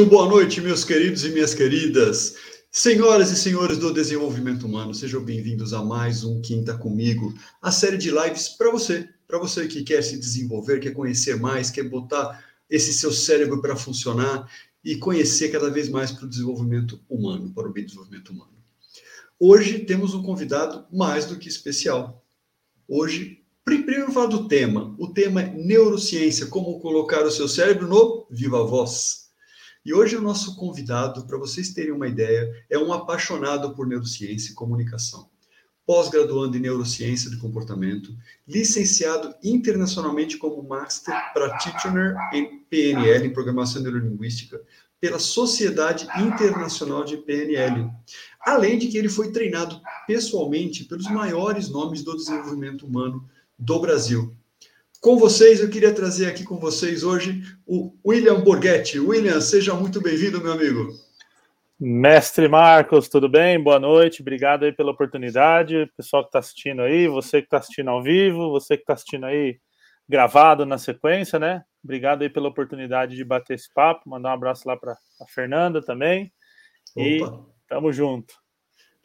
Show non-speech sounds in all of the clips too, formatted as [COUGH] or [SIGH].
Muito boa noite, meus queridos e minhas queridas. Senhoras e senhores do desenvolvimento humano, sejam bem-vindos a mais um Quinta Comigo, a série de lives para você, para você que quer se desenvolver, quer conhecer mais, quer botar esse seu cérebro para funcionar e conhecer cada vez mais para o desenvolvimento humano, para o bem desenvolvimento humano. Hoje temos um convidado mais do que especial. Hoje Primeiro falar do tema. O tema é neurociência, como colocar o seu cérebro no viva voz. E hoje o nosso convidado, para vocês terem uma ideia, é um apaixonado por neurociência e comunicação. Pós-graduando em neurociência de comportamento, licenciado internacionalmente como Master Practitioner em PNL, em Programação Neurolinguística, pela Sociedade Internacional de PNL. Além de que ele foi treinado pessoalmente pelos maiores nomes do desenvolvimento humano do Brasil. Com vocês, eu queria trazer aqui com vocês hoje o William Borghetti. William, seja muito bem-vindo, meu amigo. Mestre Marcos, tudo bem? Boa noite, obrigado aí pela oportunidade. Pessoal que está assistindo aí, você que está assistindo ao vivo, você que está assistindo aí gravado na sequência, né? Obrigado aí pela oportunidade de bater esse papo, mandar um abraço lá para a Fernanda também. Opa. E tamo junto.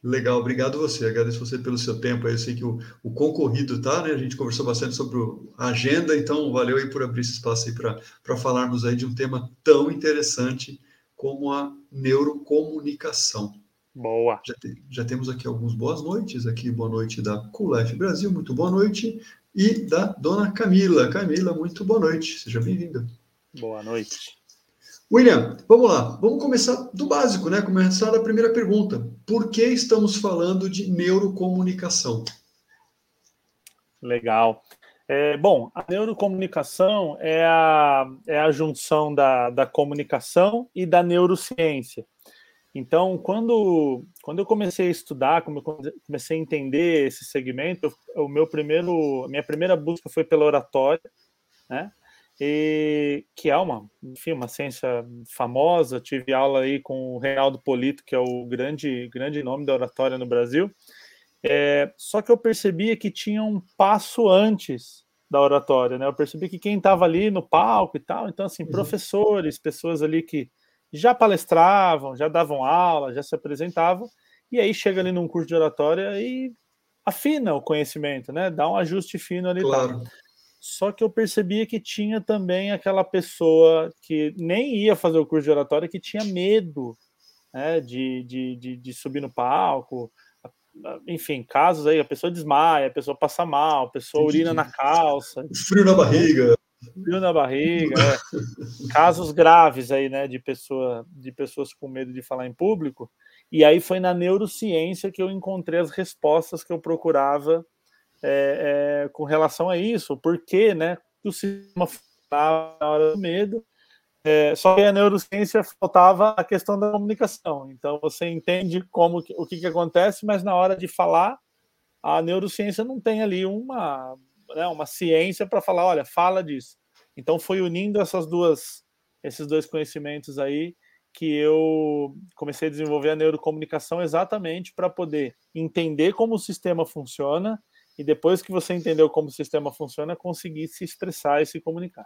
Legal, obrigado você. Agradeço você pelo seu tempo. Eu sei que o, o concorrido tá, né? A gente conversou bastante sobre a agenda, então valeu aí por abrir esse espaço aí para falarmos aí de um tema tão interessante como a neurocomunicação. Boa. Já, te, já temos aqui algumas boas noites. Aqui, boa noite da Culef Brasil, muito boa noite. E da dona Camila. Camila, muito boa noite. Seja bem-vinda. Boa noite. William, vamos lá. Vamos começar do básico, né? Começar da primeira pergunta. Por que estamos falando de neurocomunicação? Legal. É, bom, a neurocomunicação é a, é a junção da, da comunicação e da neurociência. Então, quando, quando eu comecei a estudar, quando eu comecei a entender esse segmento, o meu primeiro, minha primeira busca foi pela oratória, né? E que é uma, enfim, uma ciência famosa. Tive aula aí com o Reinaldo Polito, que é o grande, grande nome da oratória no Brasil. É, só que eu percebia que tinha um passo antes da oratória, né? Eu percebi que quem estava ali no palco e tal, então assim, uhum. professores, pessoas ali que já palestravam, já davam aula, já se apresentavam, e aí chega ali num curso de oratória e afina o conhecimento, né? Dá um ajuste fino ali. Claro. Tal. Só que eu percebia que tinha também aquela pessoa que nem ia fazer o curso de oratória que tinha medo né, de, de, de, de subir no palco. Enfim, casos aí, a pessoa desmaia, a pessoa passa mal, a pessoa urina na calça. Frio na barriga. Frio na barriga, é. casos graves aí, né, de, pessoa, de pessoas com medo de falar em público. E aí foi na neurociência que eu encontrei as respostas que eu procurava é, é, com relação a isso, porque né, o sistema na hora do medo, é, só que a neurociência faltava a questão da comunicação. Então você entende como o que, que acontece, mas na hora de falar, a neurociência não tem ali uma, né, uma ciência para falar, olha, fala disso. Então foi unindo essas duas, esses dois conhecimentos aí que eu comecei a desenvolver a neurocomunicação exatamente para poder entender como o sistema funciona e depois que você entendeu como o sistema funciona, conseguir se expressar e se comunicar.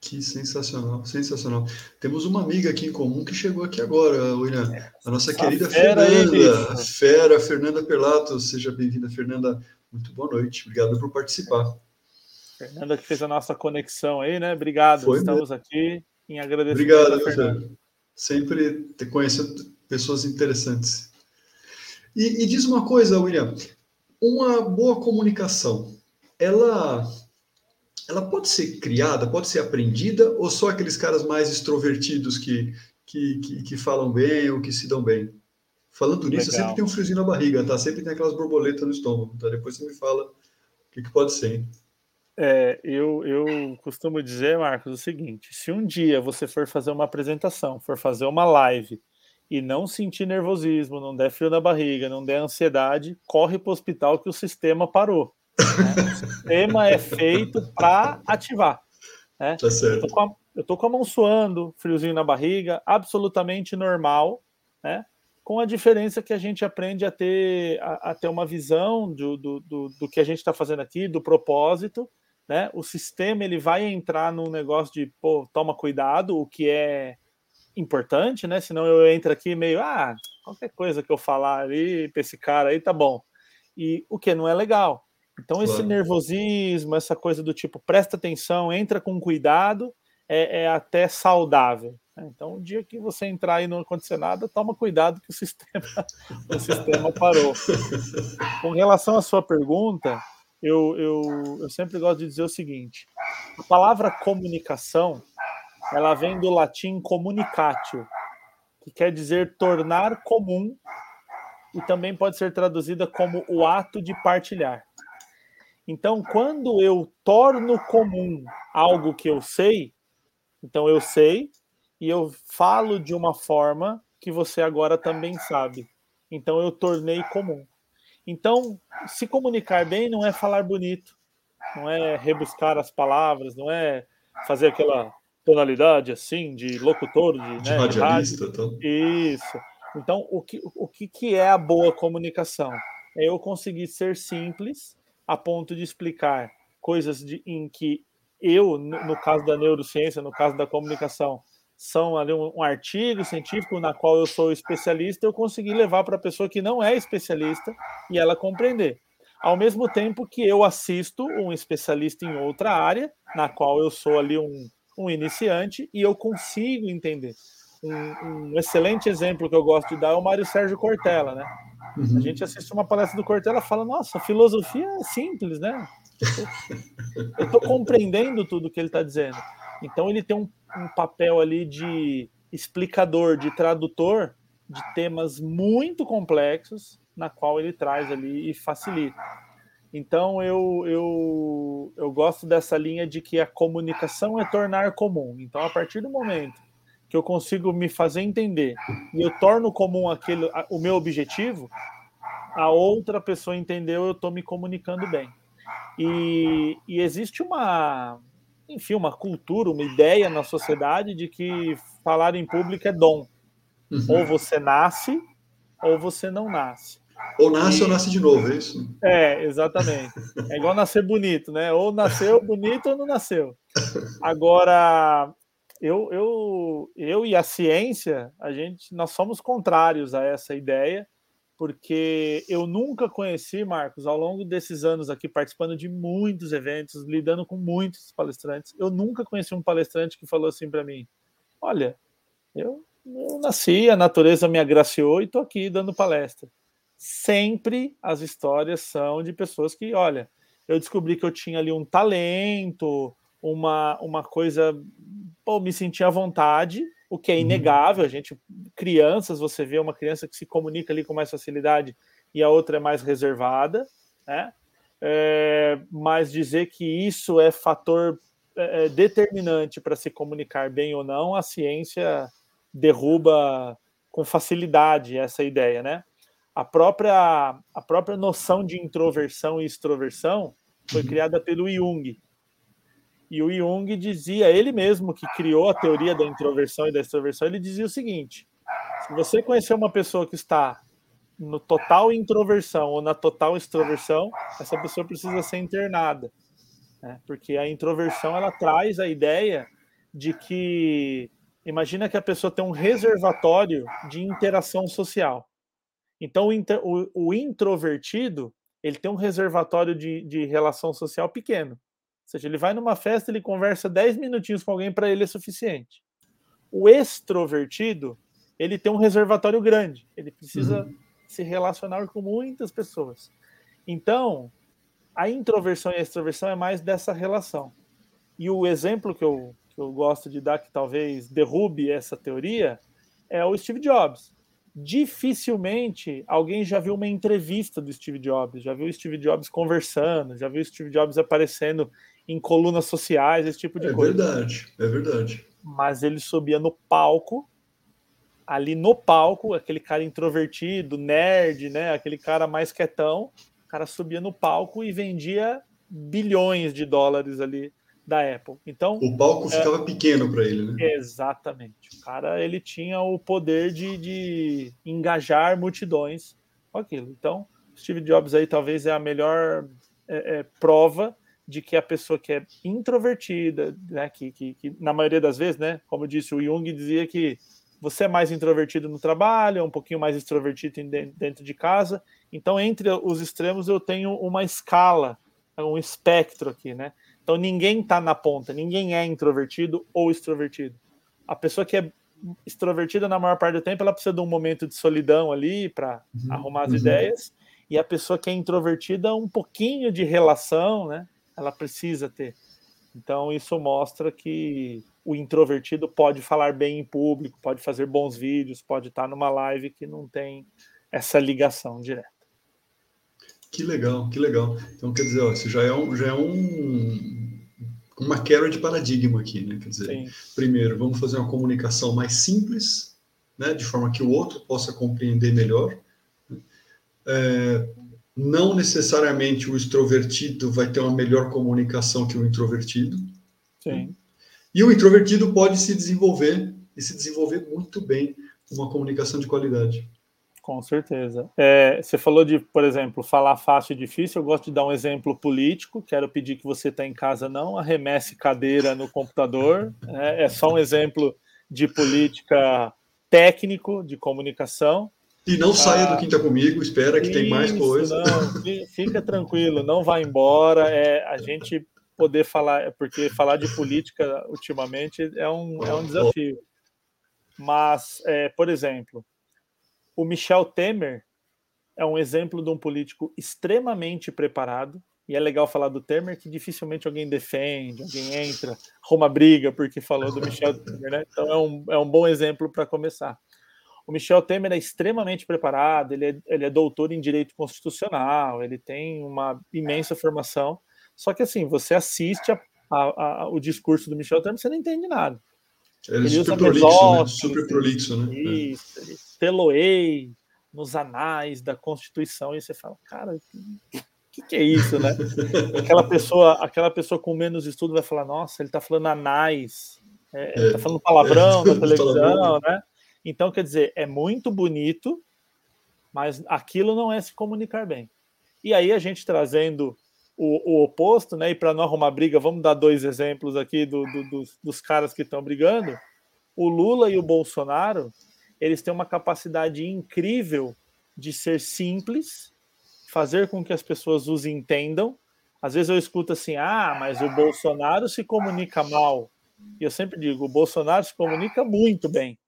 Que sensacional, sensacional. Temos uma amiga aqui em comum que chegou aqui agora, William. A nossa a querida fera Fernanda. Fera, Fernanda Perlato. Seja bem-vinda, Fernanda. Muito boa noite. Obrigado por participar. Fernanda que fez a nossa conexão aí, né? Obrigado. Foi Estamos mesmo. aqui em agradecimento. Obrigado, Fernanda. Sempre conhecendo pessoas interessantes. E, e diz uma coisa, William uma boa comunicação, ela ela pode ser criada, pode ser aprendida, ou só aqueles caras mais extrovertidos que, que, que, que falam bem ou que se dão bem? Falando nisso, Legal. sempre tem um friozinho na barriga, tá? Sempre tem aquelas borboletas no estômago, tá? Depois você me fala o que, que pode ser, hein? É, eu, eu costumo dizer, Marcos, o seguinte: se um dia você for fazer uma apresentação, for fazer uma live e não sentir nervosismo, não der frio na barriga, não der ansiedade, corre para o hospital que o sistema parou. Né? O sistema é feito para ativar. Né? Tá certo. Eu eu tô, com a, mão suando, friozinho na barriga, absolutamente normal, né? com a diferença que a gente aprende a ter, a, a ter uma visão do, do, do, do que a gente está fazendo aqui, do propósito. Né? O sistema ele vai entrar num negócio de, pô, toma cuidado, o que é importante, né? Senão eu entro aqui meio, ah, qualquer coisa que eu falar ali para esse cara aí tá bom. E o que não é legal. Então, claro. esse nervosismo, essa coisa do tipo, presta atenção, entra com cuidado, é, é até saudável. Né? Então, o dia que você entrar aí e não acontecer nada, toma cuidado que o [LAUGHS] sistema, o sistema parou. Com relação à sua pergunta, eu, eu, eu sempre gosto de dizer o seguinte: a palavra comunicação ela vem do latim comunicatio, que quer dizer tornar comum e também pode ser traduzida como o ato de partilhar. Então, quando eu torno comum algo que eu sei, então eu sei e eu falo de uma forma que você agora também sabe. Então eu tornei comum. Então, se comunicar bem não é falar bonito, não é rebuscar as palavras, não é fazer aquela tonalidade assim de locutor, de, de né, radialista. Então. Isso. Então, o que, o que, que é a boa comunicação? É eu conseguir ser simples a ponto de explicar coisas de, em que eu, no, no caso da neurociência, no caso da comunicação, são ali um, um, artigo científico na qual eu sou especialista, eu consegui levar para a pessoa que não é especialista e ela compreender. Ao mesmo tempo que eu assisto um especialista em outra área, na qual eu sou ali um, um iniciante e eu consigo entender. Um, um, excelente exemplo que eu gosto de dar é o Mário Sérgio Cortella, né? Uhum. A gente assiste uma palestra do Cortella e fala, nossa, filosofia é simples, né? Eu estou compreendendo tudo que ele está dizendo. Então ele tem um, um papel ali de explicador, de tradutor de temas muito complexos, na qual ele traz ali e facilita. Então eu, eu, eu gosto dessa linha de que a comunicação é tornar comum. Então, a partir do momento que eu consigo me fazer entender e eu torno comum aquele, o meu objetivo, a outra pessoa entendeu, eu estou me comunicando bem. E, e existe uma, enfim, uma cultura, uma ideia na sociedade de que falar em público é dom. Uhum. Ou você nasce, ou você não nasce. Ou nasce e... ou nasce de novo, é isso? É, exatamente. É igual nascer bonito, né? Ou nasceu bonito ou não nasceu. Agora, eu, eu, eu e a ciência, a gente, nós somos contrários a essa ideia, porque eu nunca conheci, Marcos, ao longo desses anos aqui, participando de muitos eventos, lidando com muitos palestrantes, eu nunca conheci um palestrante que falou assim para mim: Olha, eu, eu nasci, a natureza me agraciou e estou aqui dando palestra sempre as histórias são de pessoas que, olha, eu descobri que eu tinha ali um talento, uma, uma coisa, pô, me sentia à vontade, o que é uhum. inegável. A gente, crianças, você vê uma criança que se comunica ali com mais facilidade e a outra é mais reservada, né? É, mas dizer que isso é fator é, é determinante para se comunicar bem ou não, a ciência derruba com facilidade essa ideia, né? A própria, a própria noção de introversão e extroversão foi criada pelo Jung. E o Jung dizia, ele mesmo que criou a teoria da introversão e da extroversão, ele dizia o seguinte: se você conhecer uma pessoa que está no total introversão ou na total extroversão, essa pessoa precisa ser internada. Né? Porque a introversão ela traz a ideia de que imagina que a pessoa tem um reservatório de interação social. Então, o, o, introvertido, ele tem um reservatório de, de relação social pequeno. Ou seja, ele vai numa festa, ele conversa 10 minutinhos com alguém, para ele é suficiente. O extrovertido, ele tem um reservatório grande. Ele precisa uhum. se relacionar com muitas pessoas. Então, a introversão e a extroversão é mais dessa relação. E o exemplo que eu, que eu gosto de dar, que talvez derrube essa teoria, é o Steve Jobs dificilmente alguém já viu uma entrevista do Steve Jobs, já viu o Steve Jobs conversando, já viu o Steve Jobs aparecendo em colunas sociais, esse tipo de é coisa. É verdade, é verdade. Mas ele subia no palco, ali no palco, aquele cara introvertido, nerd, né, aquele cara mais quietão, o cara subia no palco e vendia bilhões de dólares ali da Apple. Então o palco é, ficava pequeno para ele, né? Exatamente. O cara ele tinha o poder de, de engajar multidões com aquilo. Então Steve Jobs aí talvez é a melhor é, é, prova de que a pessoa que é introvertida, né, que, que, que, na maioria das vezes, né, como disse, o Jung dizia que você é mais introvertido no trabalho, é um pouquinho mais extrovertido dentro de casa. Então, entre os extremos, eu tenho uma escala, um espectro aqui, né? Então, ninguém está na ponta, ninguém é introvertido ou extrovertido. A pessoa que é extrovertida, na maior parte do tempo, ela precisa de um momento de solidão ali para uhum, arrumar as uhum. ideias. E a pessoa que é introvertida, um pouquinho de relação, né? Ela precisa ter. Então, isso mostra que o introvertido pode falar bem em público, pode fazer bons vídeos, pode estar numa live que não tem essa ligação direta. Que legal, que legal. Então, quer dizer, ó, isso já é, um, já é um, uma quebra de paradigma aqui, né? Quer dizer, Sim. primeiro, vamos fazer uma comunicação mais simples, né? De forma que o outro possa compreender melhor. Né? É, não necessariamente o extrovertido vai ter uma melhor comunicação que o introvertido. Sim. E o introvertido pode se desenvolver e se desenvolver muito bem uma comunicação de qualidade. Com certeza. É, você falou de, por exemplo, falar fácil e difícil. Eu gosto de dar um exemplo político. Quero pedir que você está em casa não arremesse cadeira no computador. É, é só um exemplo de política técnico de comunicação. E não saia ah, do Quinta Comigo, espera que isso, tem mais coisa. Não, fica tranquilo, não vá embora. É, a gente poder falar, porque falar de política ultimamente é um, é um desafio. Mas, é, por exemplo, o Michel Temer é um exemplo de um político extremamente preparado. E é legal falar do Temer, que dificilmente alguém defende, alguém entra, arruma briga porque falou do Michel Temer, né? Então é um, é um bom exemplo para começar. O Michel Temer é extremamente preparado, ele é, ele é doutor em direito constitucional, ele tem uma imensa formação, só que assim, você assiste a, a, a, o discurso do Michel Temer, você não entende nada. Ele, ele super prolixo, né? Super prolixo, né? Isso, ele teloei nos anais da Constituição, e você fala, cara, o que, que, é isso, né? [LAUGHS] aquela pessoa, aquela pessoa com menos estudo vai falar, nossa, ele está falando anais, é, é, tá falando palavrão é, [LAUGHS] na televisão, né? Então, quer dizer, é muito bonito, mas aquilo não é se comunicar bem. E aí a gente trazendo o, o oposto, né? E para não arrumar briga, vamos dar dois exemplos aqui do, do, dos, dos caras que estão brigando. O Lula e o Bolsonaro, eles têm uma capacidade incrível de ser simples, fazer com que as pessoas os entendam. Às vezes eu escuto assim: ah, mas o Bolsonaro se comunica mal. E eu sempre digo: o Bolsonaro se comunica muito bem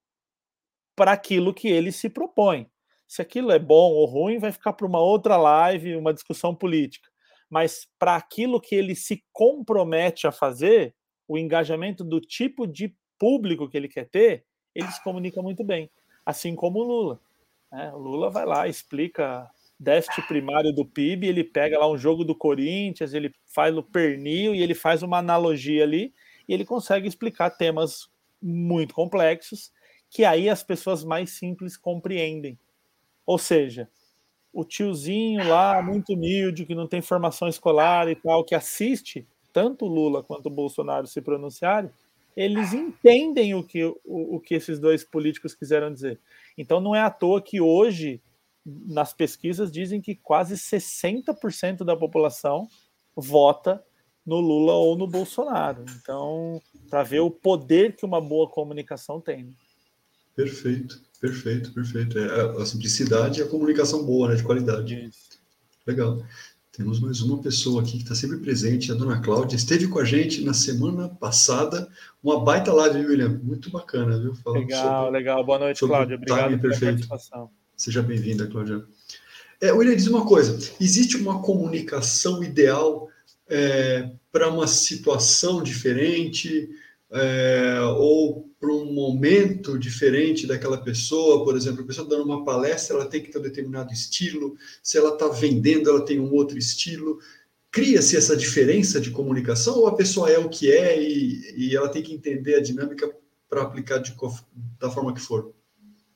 para aquilo que ele se propõe. Se aquilo é bom ou ruim, vai ficar para uma outra live, uma discussão política mas para aquilo que ele se compromete a fazer, o engajamento do tipo de público que ele quer ter, ele se comunica muito bem. Assim como o Lula. Né? O Lula vai lá, explica déficit primário do PIB, ele pega lá um jogo do Corinthians, ele faz o pernil e ele faz uma analogia ali e ele consegue explicar temas muito complexos que aí as pessoas mais simples compreendem. Ou seja, o tiozinho lá, muito humilde, que não tem formação escolar e tal, que assiste tanto Lula quanto Bolsonaro se pronunciarem, eles entendem o que, o, o que esses dois políticos quiseram dizer. Então não é à toa que hoje, nas pesquisas, dizem que quase 60% da população vota no Lula ou no Bolsonaro. Então, para ver o poder que uma boa comunicação tem. Perfeito. Perfeito, perfeito. É, a simplicidade e a comunicação boa, né, de qualidade. Isso. Legal. Temos mais uma pessoa aqui que está sempre presente, a dona Cláudia. Esteve com a gente na semana passada. Uma baita live, William? Muito bacana, viu? Falando legal, sobre, legal. Boa noite, Cláudia. Obrigado pela participação. Seja bem-vinda, Cláudia. É, William, diz uma coisa: existe uma comunicação ideal é, para uma situação diferente? É, ou para um momento diferente daquela pessoa, por exemplo, a pessoa dando uma palestra, ela tem que ter um determinado estilo, se ela está vendendo, ela tem um outro estilo. Cria-se essa diferença de comunicação ou a pessoa é o que é e, e ela tem que entender a dinâmica para aplicar de, da forma que for?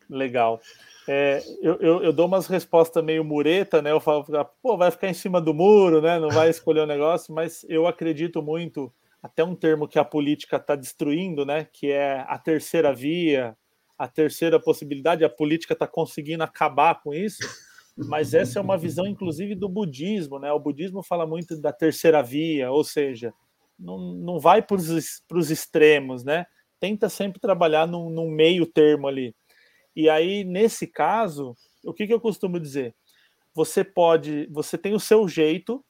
Legal. É, eu, eu, eu, dou umas respostas meio mureta, né? Eu falo, pô, vai ficar em cima do muro, né? Não vai escolher o negócio, mas eu acredito muito até um termo que a política está destruindo, né? Que é a terceira via, a terceira possibilidade. A política está conseguindo acabar com isso, mas essa é uma visão, inclusive, do budismo, né? O budismo fala muito da terceira via, ou seja, não, não vai para os extremos, né? tenta sempre trabalhar num, num meio termo ali. E aí, nesse caso, o que, que eu costumo dizer? Você pode, você tem o seu jeito,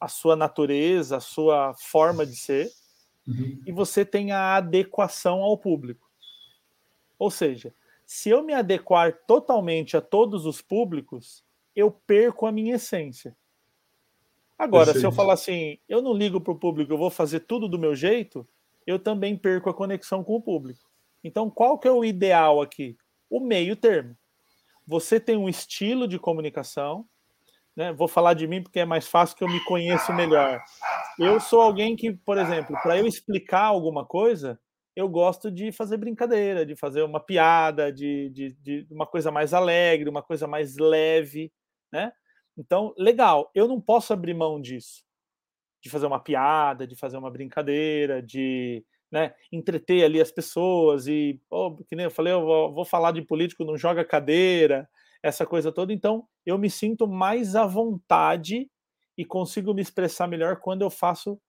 a sua natureza, a sua forma de ser, uhum. e você tem a adequação ao público. Ou seja, se eu me adequar totalmente a todos os públicos, eu perco a minha essência. Agora, Perfeito. se eu falar assim, eu não ligo para o público, eu vou fazer tudo do meu jeito, eu também perco a conexão com o público. Então, qual que é o ideal aqui? O meio termo. Você tem um estilo de comunicação, né? Vou falar de mim porque é mais fácil que eu me conheço melhor. Eu sou alguém que, por exemplo, para eu explicar alguma coisa, eu gosto de fazer brincadeira, de fazer uma piada, de, de, de uma coisa mais alegre, uma coisa mais leve, né? Então, legal, eu não posso abrir mão disso, de fazer uma piada, de fazer uma brincadeira, de né, entreter ali as pessoas e, oh, que nem eu falei, eu vou, vou falar de político, não joga cadeira, essa coisa toda. Então, eu me sinto mais à vontade e consigo me expressar melhor quando eu faço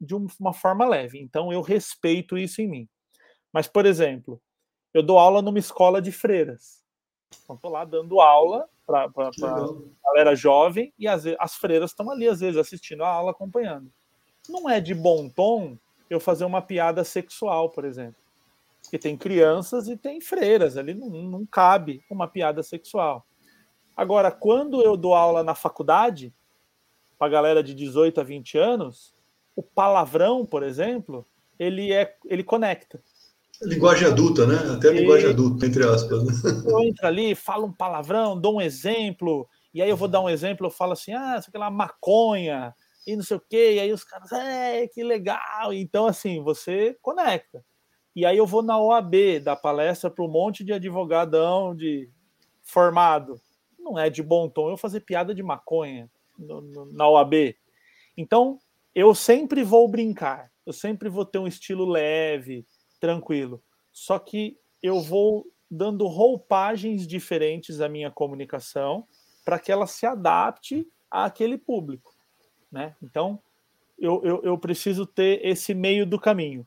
de uma forma leve. Então, eu respeito isso em mim. Mas, por exemplo, eu dou aula numa escola de freiras. Então, estou lá dando aula para a galera jovem e as, as freiras estão ali, às vezes, assistindo a aula, acompanhando. Não é de bom tom eu fazer uma piada sexual, por exemplo. Porque tem crianças e tem freiras, ali não, não cabe uma piada sexual. Agora, quando eu dou aula na faculdade, para a galera de 18 a 20 anos, o palavrão, por exemplo, ele é ele conecta. Linguagem adulta, né? Até a linguagem adulta, entre aspas. Né? Eu entro ali, falo um palavrão, dou um exemplo, e aí eu vou dar um exemplo, eu falo assim, ah, sei lá, maconha, e não sei o quê, e aí os caras, é, que legal. Então, assim, você conecta. E aí eu vou na OAB, dar palestra para um monte de advogadão de formado. Não é de bom tom eu fazer piada de maconha no, no, na OAB. Então, eu sempre vou brincar, eu sempre vou ter um estilo leve, tranquilo. Só que eu vou dando roupagens diferentes à minha comunicação para que ela se adapte àquele público. Né? Então, eu, eu, eu preciso ter esse meio do caminho.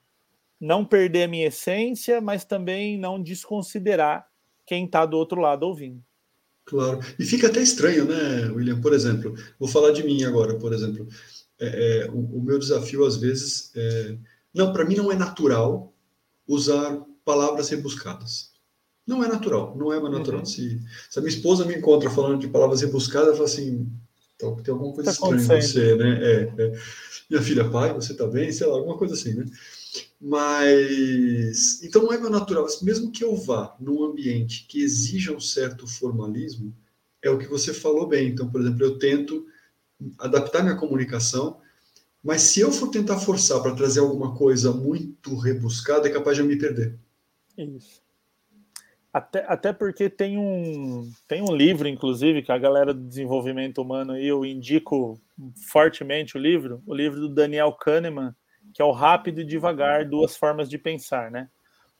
Não perder a minha essência, mas também não desconsiderar quem está do outro lado ouvindo. Claro. E fica até estranho, né, William? Por exemplo, vou falar de mim agora, por exemplo. É, é, o, o, meu desafio, às vezes, é... não, para mim não é natural usar palavras rebuscadas. Não é natural, não é mais natural. Uhum. Se, se, a minha esposa me encontra falando de palavras rebuscadas, ela fala assim, então, tem alguma coisa tá estranha em você, né? É, é. Minha filha, pai, você tá bem? Sei lá, alguma coisa assim, né? Mas, então não é meu natural. Mesmo que eu vá num ambiente que exija um certo formalismo, é o que você falou bem. Então, por exemplo, eu tento adaptar minha comunicação, mas se eu for tentar forçar para trazer alguma coisa muito rebuscada, é capaz de eu me perder. Isso. Até, até porque tem um, tem um livro, inclusive, que a galera do desenvolvimento humano aí, eu indico fortemente o livro, o livro do Daniel Kahneman, que é o rápido e devagar, duas formas de pensar, né?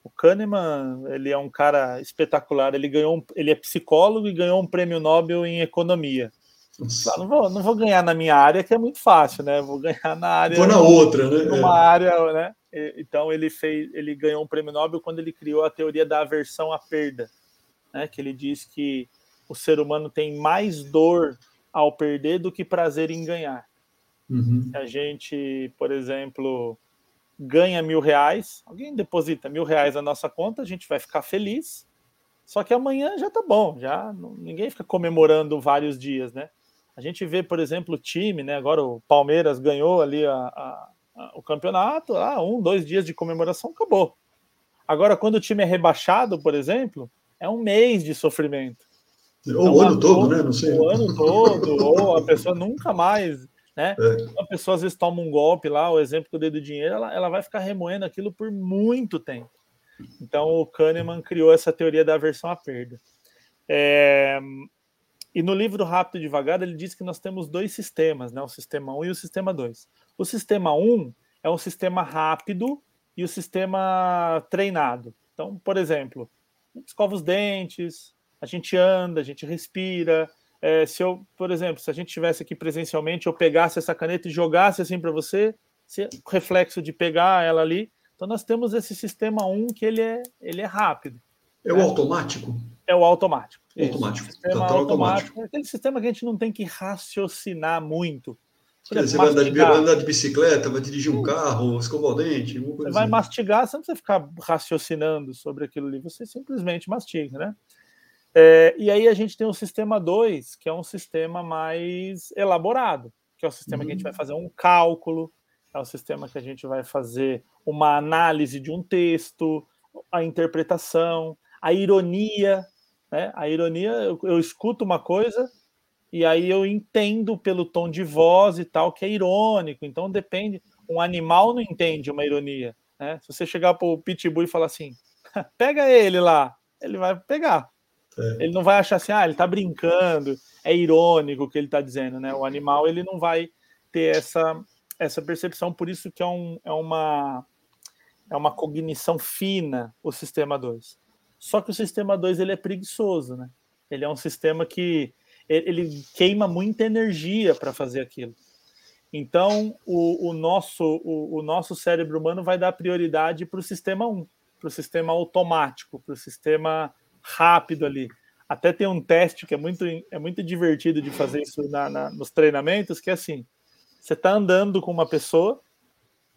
O Kahneman, ele é um cara espetacular, ele ganhou, ele é psicólogo e ganhou um prêmio Nobel em economia. Ah, não vou, não vou ganhar na minha área, que é muito fácil, né? Vou ganhar na área. Vou na outra, né? Numa é. área, né? Então ele fez, ele ganhou um prêmio Nobel quando ele criou a teoria da aversão à perda, né? Que ele diz que o ser humano tem mais dor ao perder do que prazer em ganhar. Uhum. A gente, por exemplo, ganha mil reais, alguém deposita mil reais na nossa conta, a gente vai ficar feliz. Só que amanhã já tá bom, já ninguém fica comemorando vários dias, né? A gente vê, por exemplo, o time, né? Agora o Palmeiras ganhou ali a, a, a, o campeonato, ah, um, dois dias de comemoração, acabou. Agora, quando o time é rebaixado, por exemplo, é um mês de sofrimento. Ou então, o ano todo, né? Não sei. O ano todo, ou a pessoa nunca mais né? É. A pessoa às vezes toma um golpe lá, o exemplo que eu dei do dinheiro, ela, ela vai ficar remoendo aquilo por muito tempo. Então o Kahneman criou essa teoria da aversão à perda. É... E no livro Rápido e Devagar, ele diz que nós temos dois sistemas, né? o sistema 1 e o sistema 2. O sistema 1 é um sistema rápido e o sistema treinado. Então, por exemplo, escova os dentes, a gente anda, a gente respira, é, se eu, por exemplo, se a gente tivesse aqui presencialmente, eu pegasse essa caneta e jogasse assim para você, se, o reflexo de pegar ela ali, Então nós temos esse sistema 1 que ele é, ele é rápido. É o automático? É o automático. Automático. Sistema automático. automático. É aquele sistema que a gente não tem que raciocinar muito. Por Quer exemplo, dizer, vai andar, de, mastigar. vai andar de bicicleta, vai dirigir um carro, escovar o dente, alguma Você vai assim. mastigar, você não precisa ficar raciocinando sobre aquilo ali, você simplesmente mastiga, né? É, e aí a gente tem o sistema 2, que é um sistema mais elaborado, que é o sistema que a gente vai fazer um cálculo, é o sistema que a gente vai fazer uma análise de um texto, a interpretação, a ironia, né? A ironia, eu, eu escuto uma coisa e aí eu entendo pelo tom de voz e tal que é irônico. Então depende. Um animal não entende uma ironia. Né? Se você chegar para o pitbull e falar assim, [LAUGHS] pega ele lá, ele vai pegar. É. Ele não vai achar assim, ah, ele está brincando, é irônico o que ele está dizendo, né? O animal ele não vai ter essa essa percepção, por isso que é, um, é uma é uma cognição fina o sistema 2. Só que o sistema 2 ele é preguiçoso, né? Ele é um sistema que ele queima muita energia para fazer aquilo. Então, o, o nosso, o, o nosso cérebro humano vai dar prioridade para o sistema 1, para o sistema automático, para o sistema rápido ali. Até tem um teste que é muito, é muito divertido de fazer isso na, na- nos treinamentos, que é assim, você está andando com uma pessoa,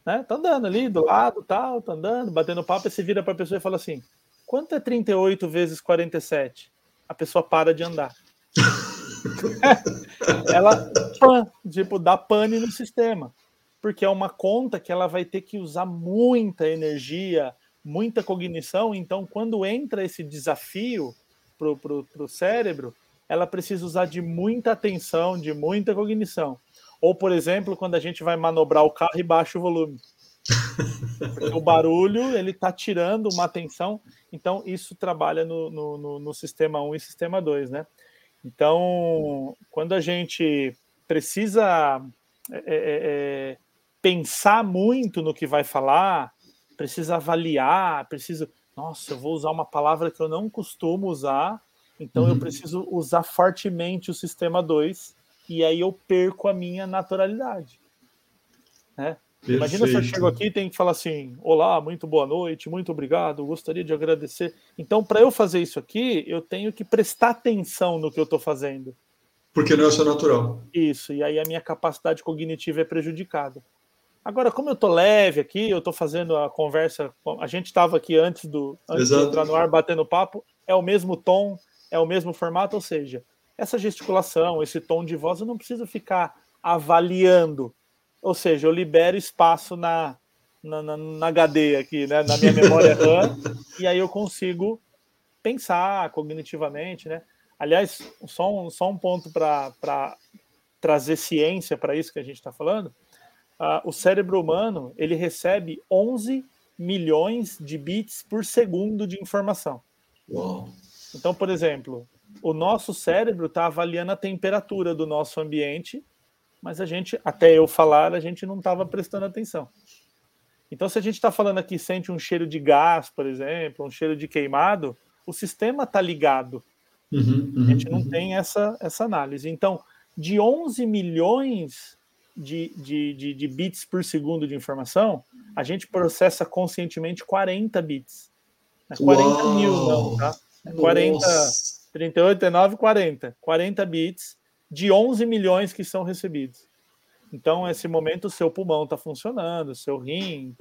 né? Tá andando ali do lado, tal, tá andando, batendo papo, e você vira para a pessoa e fala assim: quanto é 38 vezes 47? A pessoa para de andar. [LAUGHS] ela pan, tipo, dá pane no sistema. Porque é uma conta que ela vai ter que usar muita energia, muita cognição. Então, quando entra esse desafio pro, pro, pro cérebro, ela precisa usar de muita atenção, de muita cognição. Ou, por exemplo, quando a gente vai manobrar o carro e baixa o volume. Porque o barulho ele está tirando uma atenção, então isso trabalha no, no, no- sistema 1 e sistema 2, né? Então, quando a gente precisa é, é, é, pensar muito no que vai falar, precisa avaliar, precisa. Nossa, eu vou usar uma palavra que eu não costumo usar, então eu Uhum. preciso usar fortemente o sistema 2, e aí eu perco a minha naturalidade. Né? Imagina se eu Perfeito. chego aqui e tenho que falar assim: Olá, muito boa noite, muito obrigado, gostaria de agradecer. Então, para eu fazer isso aqui, eu tenho que prestar atenção no que eu estou fazendo. Porque não é seu natural. Isso, e aí a minha capacidade cognitiva é prejudicada. Agora, como eu tô leve aqui, eu tô fazendo a conversa. A gente estava aqui antes do antes de entrar no ar batendo papo, é o mesmo tom, é o mesmo formato, ou seja, essa gesticulação, esse tom de voz, eu não preciso ficar avaliando. Ou seja, eu libero espaço na, na, na, na HD aqui, né, na minha memória RAM, e aí eu consigo pensar cognitivamente, né? Aliás, só um, só um ponto para trazer ciência para isso que a gente está falando. Ah, o cérebro humano ele recebe 11 milhões de bits por segundo de informação. Uau. Então, por exemplo, o nosso cérebro está avaliando a temperatura do nosso ambiente, mas a gente, até eu falar, a gente não estava prestando atenção. Então, se a gente está falando aqui, sente um cheiro de gás, por exemplo, um cheiro de queimado, o sistema está ligado. Uhum, uhum, A gente não uhum. tem essa, essa análise. Então, de 11 milhões de, de, de, de bits por segundo de informação, a gente processa conscientemente 40 bits. Não é 40 Uau! mil, não, tá? É 40, Nossa. 38, 39, 40. 40 bits de 11 milhões que são recebidos. Então, nesse momento, o seu pulmão está funcionando, o seu rim,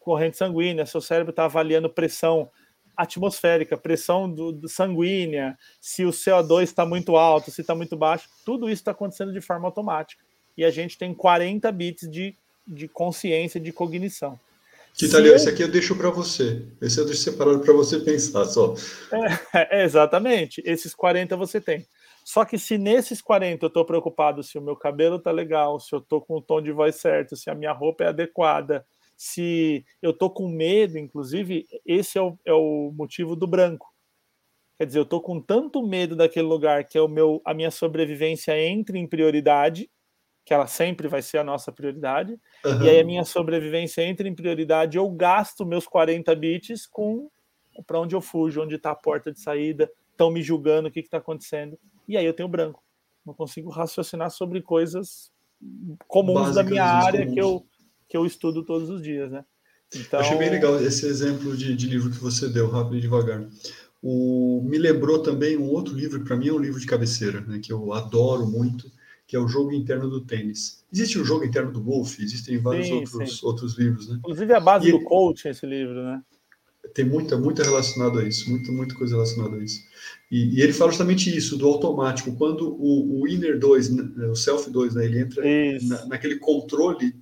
corrente sanguínea, seu cérebro está avaliando pressão atmosférica, pressão do, do sanguínea, se o CO2 está muito alto, se está muito baixo, tudo isso está acontecendo de forma automática. E a gente tem 40 bits de, de consciência, de cognição. Que tal? eu- Esse aqui eu deixo para você. Esse eu deixo separado para você pensar só. É, [LAUGHS] exatamente, esses 40 você tem. Só que se nesses 40 eu estou preocupado se o meu cabelo tá legal, se eu estou com o tom de voz certo, se a minha roupa é adequada, se eu estou com medo, inclusive, esse é o, é o motivo do branco. Quer dizer, eu estou com tanto medo daquele lugar que é o meu, a minha sobrevivência entre em prioridade, que ela sempre vai ser a nossa prioridade, Aham. e aí a minha sobrevivência entra em prioridade, eu gasto meus 40 bits com para onde eu fujo, onde está a porta de saída, estão me julgando, o que está acontecendo. E aí eu tenho branco. Não consigo raciocinar sobre coisas comuns da Básicas, minha comuns. área que eu, que eu estudo todos os dias, né? Então... Achei bem legal esse exemplo de, de livro que você deu, rápido e devagar. O, me lembrou também um outro livro, que para mim é um livro de cabeceira, né, que eu adoro muito, que é o Jogo Interno do Tênis. Existe o Jogo Interno do Golfe, existem vários sim, outros, sim. outros livros. Né? Inclusive a base e do ele... coach esse livro, né? Tem muita, muita relacionado a isso, muita, muita coisa relacionada a isso. E, e ele fala justamente isso, do automático. Quando o, o Inner 2, né, o Self 2, né, ele entra na, naquele controle,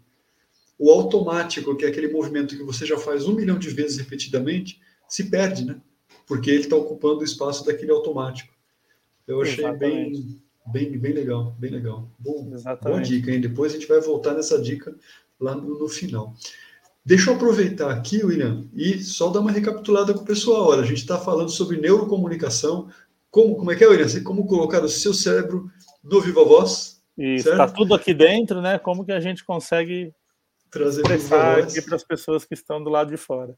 o automático, que é aquele movimento que você já faz um milhão de vezes repetidamente, se perde, né? Porque ele está ocupando o espaço daquele automático. Eu achei bem, bem, bem legal, bem legal. Bom, boa dica, hein? Depois a gente vai voltar nessa dica lá no, no final. Deixa eu aproveitar aqui, William, e só dar uma recapitulada com o pessoal. Olha, a gente está falando sobre neurocomunicação. Como, como é que é, William? Como colocar o seu cérebro no Viva Voz? Isso, está tudo aqui dentro, né? Como que a gente consegue trazer para as pessoas que estão do lado de fora.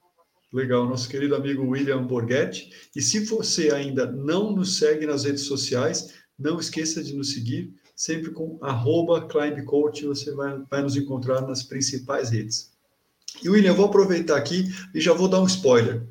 Legal, nosso querido amigo William Borghetti. E se você ainda não nos segue nas redes sociais, não esqueça de nos seguir, sempre com arroba climbcoach, você vai, vai nos encontrar nas principais redes. E William, eu vou aproveitar aqui e já vou dar um spoiler.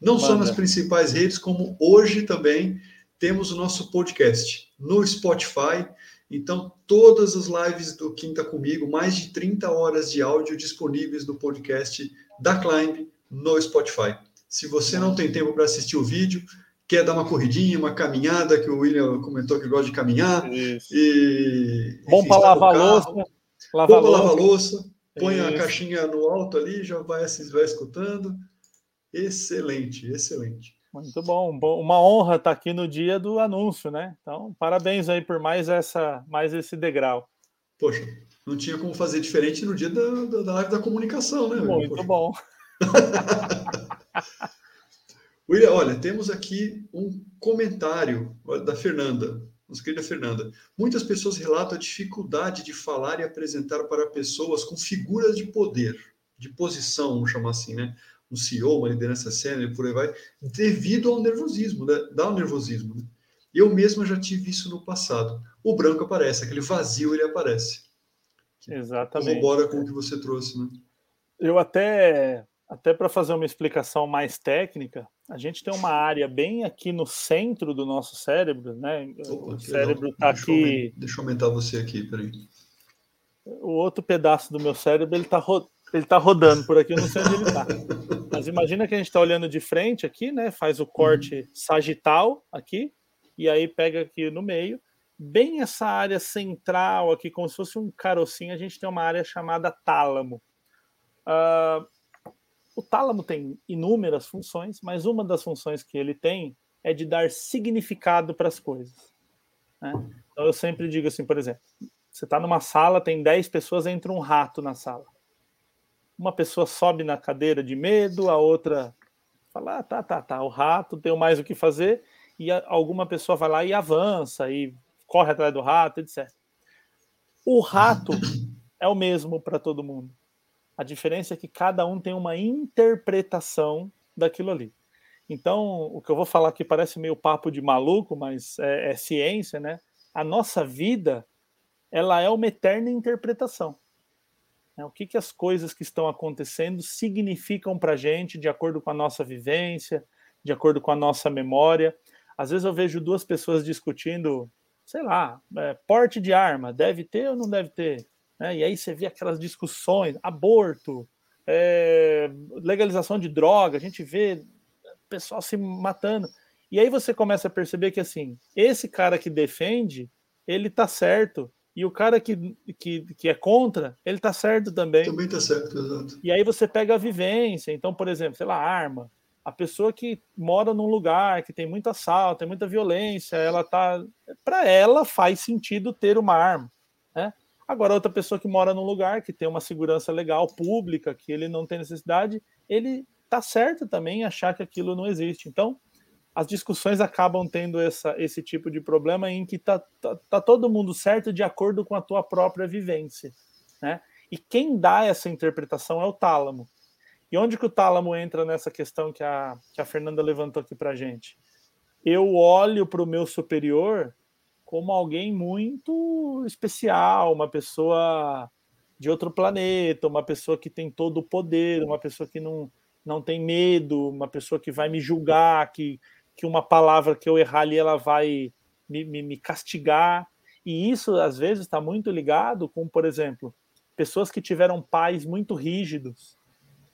Não Manda. só nas principais redes, como hoje também temos o nosso podcast no Spotify. Então, todas as lives do Quinta Comigo, mais de 30 horas de áudio disponíveis no podcast da Climb no Spotify. Se você não tem tempo para assistir o vídeo, quer dar uma corridinha, uma caminhada, que o William comentou que gosta de caminhar. Isso. E, Bom para lavar louça. Lavar Bom para lavar louça põe Isso. a caixinha no alto ali, já vai, vai escutando. Excelente, excelente. Muito bom, uma honra estar aqui no dia do anúncio, né? Então, parabéns aí por mais essa, mais esse degrau. Poxa, não tinha como fazer diferente no dia da, da, da live da comunicação, né? Muito Poxa. bom. [LAUGHS] William, olha, temos aqui um comentário da Fernanda nossa querida Fernanda, muitas pessoas relatam a dificuldade de falar e apresentar para pessoas com figuras de poder, de posição, vamos chamar assim, né? Um CEO, uma liderança sênior, por aí vai, devido ao nervosismo, né? dá o nervosismo. Né? Eu mesma já tive isso no passado. O branco aparece, aquele vazio ele aparece. Exatamente. Corrobora com o que você trouxe, né? Eu até até para fazer uma explicação mais técnica, a gente tem uma área bem aqui no centro do nosso cérebro, né? O cérebro está aqui. Eu, deixa eu aumentar você aqui, peraí. O outro pedaço do meu cérebro ele está ro... ele tá rodando por aqui, eu não sei onde ele está. [LAUGHS] Mas imagina que a gente está olhando de frente aqui, né? Faz o corte uhum. sagital aqui, e aí pega aqui no meio. Bem essa área central aqui, como se fosse um carocinho, a gente tem uma área chamada tálamo. Uh, o tálamo tem inúmeras funções, mas uma das funções que ele tem é de dar significado para as coisas. Né? Então eu sempre digo assim, por exemplo, você está numa sala, tem 10 pessoas, entra um rato na sala. Uma pessoa sobe na cadeira de medo, a outra fala, ah, tá, tá, tá, o rato tem mais o que fazer, e alguma pessoa vai lá e avança, e corre atrás do rato, etc. O rato é o mesmo para todo mundo. A diferença é que cada um tem uma interpretação daquilo ali. Então, o que eu vou falar aqui parece meio papo de maluco, mas é, é ciência, né? A nossa vida, ela é uma eterna interpretação. Né? O que, que as coisas que estão acontecendo significam para a gente de acordo com a nossa vivência, de acordo com a nossa memória. Às vezes eu vejo duas pessoas discutindo, sei lá, é, porte de arma, deve ter ou não deve ter? Né? E aí você vê aquelas discussões, aborto, é, legalização de droga, a gente vê pessoal se matando. E aí você começa a perceber que assim, esse cara que defende, ele tá certo. E o cara que, que, que é contra, ele tá certo também. Também tá certo, exato. E aí você pega a vivência. Então, por exemplo, sei lá, arma. A pessoa que mora num lugar que tem muito assalto, tem muita violência, ela tá. Para ela faz sentido ter uma arma. Agora, outra pessoa que mora num lugar que tem uma segurança legal, pública, que ele não tem necessidade, ele tá certo também achar que aquilo não existe. Então, as discussões acabam tendo essa, esse tipo de problema em que tá, tá, tá todo mundo certo de acordo com a tua própria vivência, né? E quem dá essa interpretação é o tálamo. E onde que o tálamo entra nessa questão que a, que a Fernanda levantou aqui para gente? Eu olho para o meu superior como alguém muito especial, uma pessoa de outro planeta, uma pessoa que tem todo o poder, uma pessoa que não, não tem medo, uma pessoa que vai me julgar, que, que uma palavra que eu errar ali ela vai me, me, me castigar. E isso, às vezes, está muito ligado com, por exemplo, pessoas que tiveram pais muito rígidos.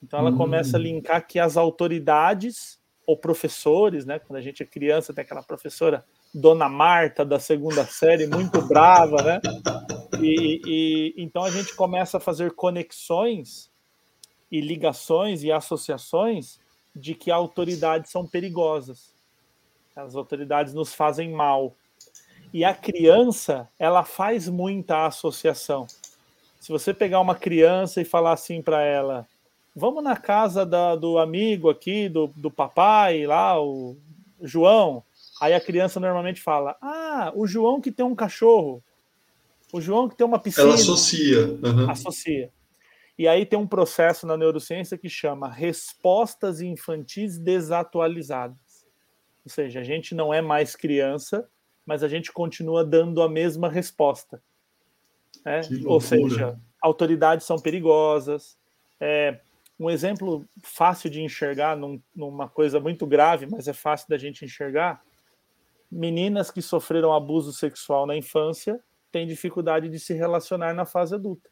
Então, ela hum. começa a linkar que as autoridades ou professores, né? Quando a gente é criança, tem aquela professora Dona Marta da segunda série, muito brava, né? E, e, então a gente começa a fazer conexões e ligações e associações de que autoridades são perigosas. As autoridades nos fazem mal. E a criança, ela faz muita associação. Se você pegar uma criança e falar assim para ela, vamos na casa da, do amigo aqui, do, do papai lá, o João. Aí a criança normalmente fala: Ah, o João que tem um cachorro. O João que tem uma piscina. Ela associa. Uhum. Associa. E aí tem um processo na neurociência que chama respostas infantis desatualizadas. Ou seja, a gente não é mais criança, mas a gente continua dando a mesma resposta. É? Ou seja, autoridades são perigosas. É, um exemplo fácil de enxergar num, numa coisa muito grave, mas é fácil da gente enxergar. Meninas que sofreram abuso sexual na infância têm dificuldade de se relacionar na fase adulta.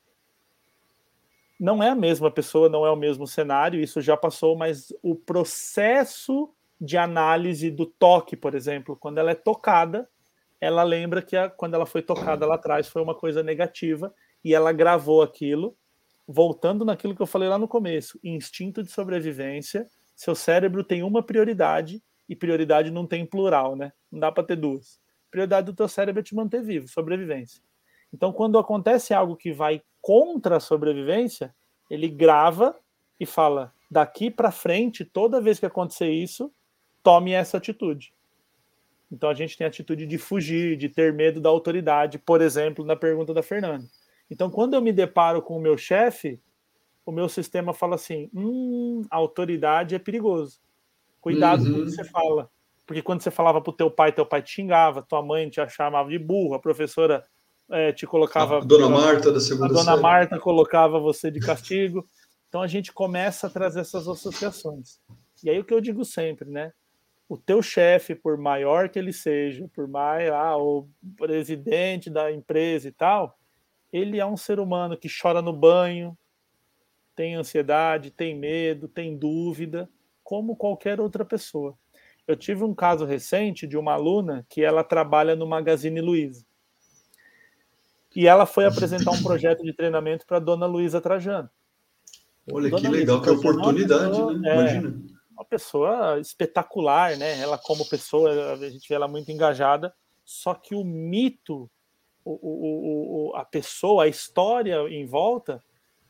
Não é a mesma pessoa, não é o mesmo cenário, isso já passou, mas o processo de análise do toque, por exemplo, quando ela é tocada, ela lembra que a, quando ela foi tocada lá atrás foi uma coisa negativa e ela gravou aquilo voltando naquilo que eu falei lá no começo, instinto de sobrevivência, seu cérebro tem uma prioridade e prioridade não tem plural, né? Não dá para ter duas. Prioridade do teu cérebro é te manter vivo, sobrevivência. Então, quando acontece algo que vai contra a sobrevivência, ele grava e fala: daqui para frente, toda vez que acontecer isso, tome essa atitude. Então, a gente tem a atitude de fugir, de ter medo da autoridade, por exemplo, na pergunta da Fernanda. Então, quando eu me deparo com o meu chefe, o meu sistema fala assim: hum, a autoridade é perigoso. Cuidado uhum. com o que você fala. Porque quando você falava para o teu pai, teu pai te xingava, tua mãe te chamava de burro, a professora é, te colocava. A dona Marta da segunda A dona série. Marta colocava você de castigo. Então a gente começa a trazer essas associações. E aí o que eu digo sempre, né? O teu chefe, por maior que ele seja, por mais ah, o presidente da empresa e tal, ele é um ser humano que chora no banho, tem ansiedade, tem medo, tem dúvida, como qualquer outra pessoa. Eu tive um caso recente de uma aluna que ela trabalha no Magazine Luiza. E ela foi apresentar um projeto de treinamento para a dona Luísa Trajano. Olha dona que legal, Luiza que é oportunidade, pessoa, né? Imagina. É, uma pessoa espetacular, né? Ela como pessoa, a gente vê ela muito engajada, só que o mito o, o, o, a pessoa, a história em volta,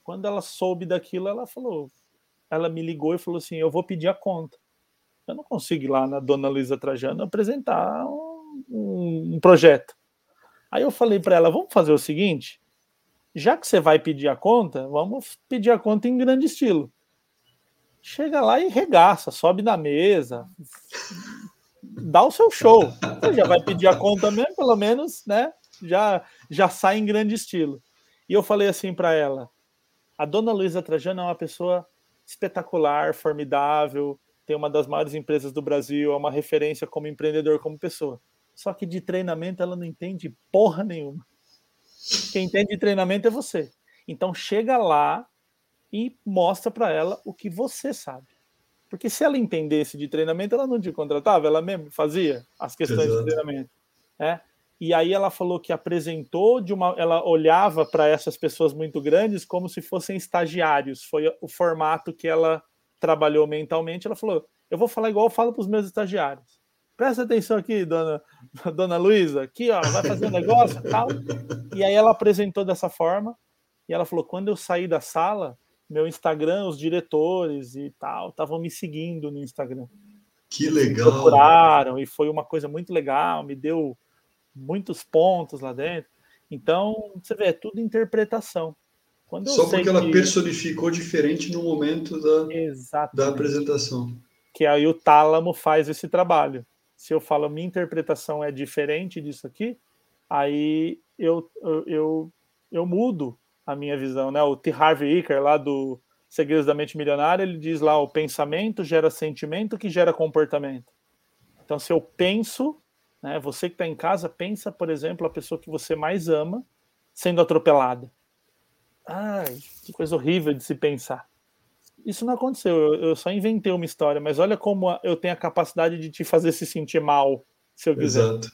quando ela soube daquilo, ela falou, ela me ligou e falou assim, eu vou pedir a conta. Eu não consigo ir lá na Dona Luísa Trajano apresentar um, um, um projeto. Aí eu falei para ela, vamos fazer o seguinte, já que você vai pedir a conta, vamos pedir a conta em grande estilo. Chega lá e regaça, sobe na mesa, dá o seu show. Você já vai pedir a conta mesmo, pelo menos, né? Já, já sai em grande estilo. E eu falei assim para ela: a dona Luísa Trajano é uma pessoa espetacular, formidável, tem uma das maiores empresas do Brasil, é uma referência como empreendedor, como pessoa. Só que de treinamento ela não entende porra nenhuma. Quem entende de treinamento é você. Então chega lá e mostra para ela o que você sabe. Porque se ela entendesse de treinamento, ela não te contratava, ela mesmo fazia as questões Exato. de treinamento. É? E aí ela falou que apresentou de uma, ela olhava para essas pessoas muito grandes como se fossem estagiários. Foi o formato que ela trabalhou mentalmente. Ela falou: "Eu vou falar igual eu falo para os meus estagiários. Presta atenção aqui, dona [LAUGHS] dona Luísa, aqui, ó, vai fazer um negócio, tal". E aí ela apresentou dessa forma e ela falou: "Quando eu saí da sala, meu Instagram, os diretores e tal, estavam me seguindo no Instagram. Que legal. Me procuraram e foi uma coisa muito legal, me deu muitos pontos lá dentro. Então, você vê, é tudo interpretação. Só porque ela que... personificou diferente no momento da, da apresentação. Que aí o tálamo faz esse trabalho. Se eu falo minha interpretação é diferente disso aqui, aí eu, eu, eu, eu mudo a minha visão, né? O T. Harvey Iker, lá do Segredos da Mente Milionária, ele diz lá: o pensamento gera sentimento que gera comportamento. Então, se eu penso, né, você que está em casa, pensa, por exemplo, a pessoa que você mais ama sendo atropelada. Ai, que coisa horrível de se pensar. Isso não aconteceu, eu, eu só inventei uma história, mas olha como eu tenho a capacidade de te fazer se sentir mal, se eu quiser. Exato.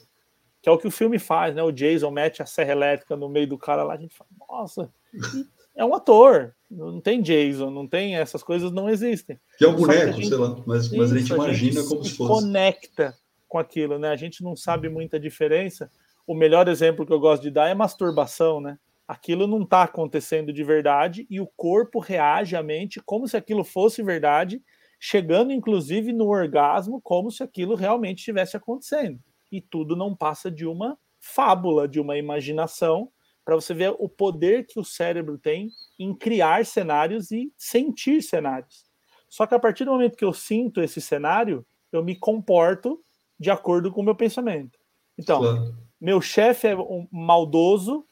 Que é o que o filme faz, né? O Jason mete a serra elétrica no meio do cara lá, a gente fala, nossa, é um ator, não tem Jason, não tem essas coisas, não existem. Que é um boneco, gente, sei lá, mas, mas a gente imagina a gente como se fosse. conecta com aquilo, né? A gente não sabe muita diferença. O melhor exemplo que eu gosto de dar é masturbação, né? Aquilo não está acontecendo de verdade e o corpo reage à mente como se aquilo fosse verdade, chegando inclusive no orgasmo como se aquilo realmente estivesse acontecendo. E tudo não passa de uma fábula, de uma imaginação, para você ver o poder que o cérebro tem em criar cenários e sentir cenários. Só que a partir do momento que eu sinto esse cenário, eu me comporto de acordo com o meu pensamento. Então, claro. meu chefe é um maldoso,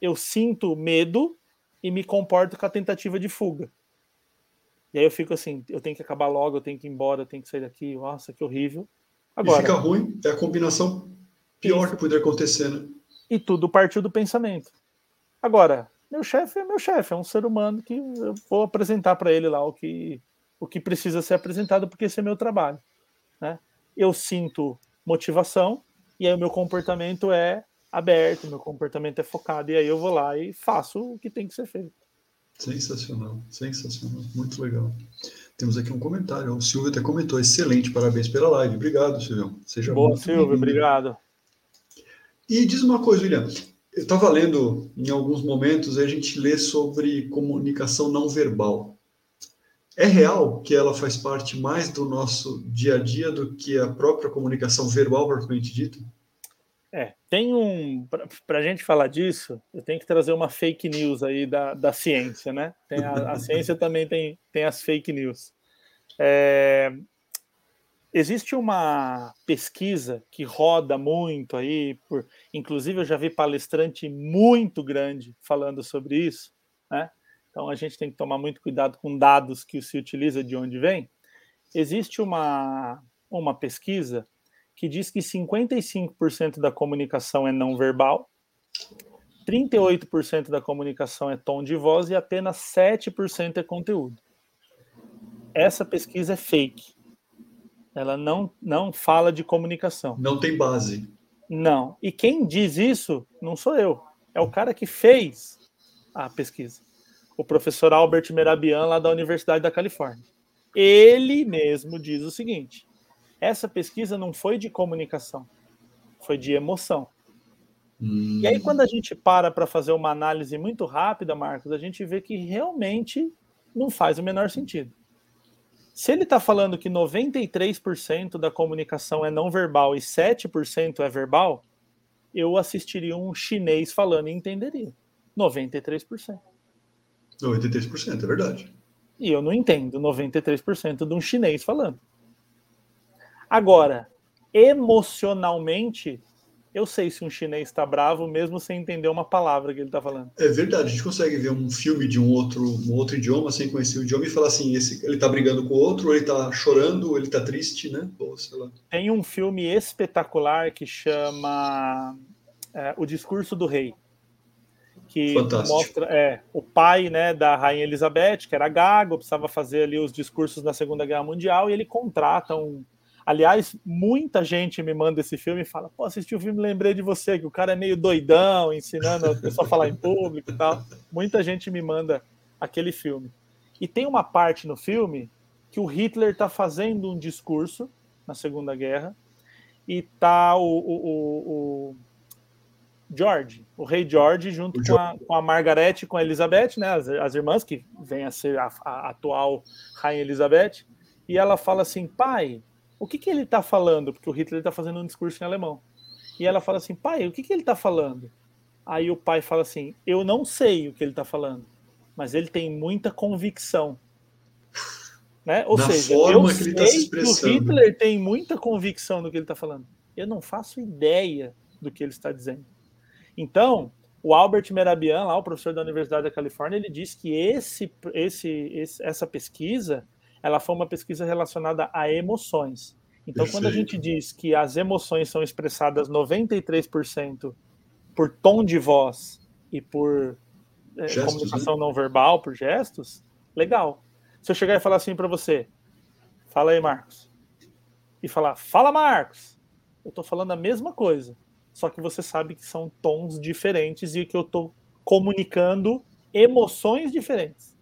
eu sinto medo e me comporto com a tentativa de fuga. E aí eu fico assim, eu tenho que acabar logo, eu tenho que ir embora, eu tenho que sair daqui. Nossa, que horrível. Agora, e fica ruim, é a combinação pior isso. que poderia acontecer, né? E tudo partiu do pensamento. Agora, meu chefe é meu chefe, é um ser humano que eu vou apresentar para ele lá o que, o que precisa ser apresentado, porque esse é meu trabalho. Né? Eu sinto motivação e aí o meu comportamento é aberto, meu comportamento é focado, e aí eu vou lá e faço o que tem que ser feito. Sensacional, sensacional, muito legal. Temos aqui um comentário, o Silvio até comentou, excelente, parabéns pela live. Obrigado, Silvio. Seja Boa, Silvio, obrigado. E diz uma coisa, William, eu estava lendo em alguns momentos, a gente lê sobre comunicação não verbal. É real que ela faz parte mais do nosso dia a dia do que a própria comunicação verbal propriamente dita? É, tem um. Para a gente falar disso, eu tenho que trazer uma fake news aí da, da ciência, né? Tem a, a [LAUGHS] ciência também tem, tem as fake news. É, existe uma pesquisa que roda muito aí, por, inclusive eu já vi palestrante muito grande falando sobre isso? Então a gente tem que tomar muito cuidado com dados que se utiliza de onde vem. Existe uma, uma pesquisa que diz que 55% da comunicação é não verbal, 38% da comunicação é tom de voz e apenas 7% é conteúdo. Essa pesquisa é fake. Ela não, não fala de comunicação. Não tem base. Não. E quem diz isso não sou eu. É o cara que fez a pesquisa. O professor Albert Merabian, lá da Universidade da Califórnia. Ele mesmo diz o seguinte: essa pesquisa não foi de comunicação, foi de emoção. Hum. E aí, quando a gente para para fazer uma análise muito rápida, Marcos, a gente vê que realmente não faz o menor sentido. Se ele está falando que 93% da comunicação é não verbal e 7% é verbal, eu assistiria um chinês falando e entenderia. 93%. 93%, é verdade. E eu não entendo 93% de um chinês falando. Agora, emocionalmente, eu sei se um chinês está bravo mesmo sem entender uma palavra que ele está falando. É verdade, a gente consegue ver um filme de um outro, um outro idioma sem conhecer o idioma e falar assim, esse, ele está brigando com o outro, ou ele está chorando, ou ele está triste, né? Ou, Tem um filme espetacular que chama é, O Discurso do Rei. Que Fantástico. mostra é, o pai né, da Rainha Elizabeth, que era gago, precisava fazer ali os discursos na Segunda Guerra Mundial, e ele contrata um, Aliás, muita gente me manda esse filme e fala: pô, assisti o filme, lembrei de você, que o cara é meio doidão, ensinando a pessoa a falar em público e tal. Muita gente me manda aquele filme. E tem uma parte no filme que o Hitler está fazendo um discurso na Segunda Guerra e tá o, o, o, o George, o rei George, junto com a, com a Margaret e com a Elizabeth, né, as, as irmãs, que vem a ser a, a atual Rainha Elizabeth, e ela fala assim: pai, o que, que ele está falando? Porque o Hitler está fazendo um discurso em alemão. E ela fala assim, pai, o que, que ele está falando? Aí o pai fala assim, eu não sei o que ele está falando, mas ele tem muita convicção. Né? Ou seja, eu tá sei que, que o Hitler tem muita convicção no que ele está falando. Eu não faço ideia do que ele está dizendo. Então, O Albert Merabian, lá, o professor da Universidade da Califórnia, ele diz que esse, esse, esse, essa pesquisa ela foi uma pesquisa relacionada a emoções. Então, Perfeito. quando a gente diz que as emoções são expressadas 93% por tom de voz e por é, gestos, comunicação né? não verbal, por gestos, legal. Se eu chegar e falar assim para você, fala aí, Marcos, e falar, fala, Marcos, eu estou falando a mesma coisa, só que você sabe que são tons diferentes e que eu estou comunicando emoções diferentes.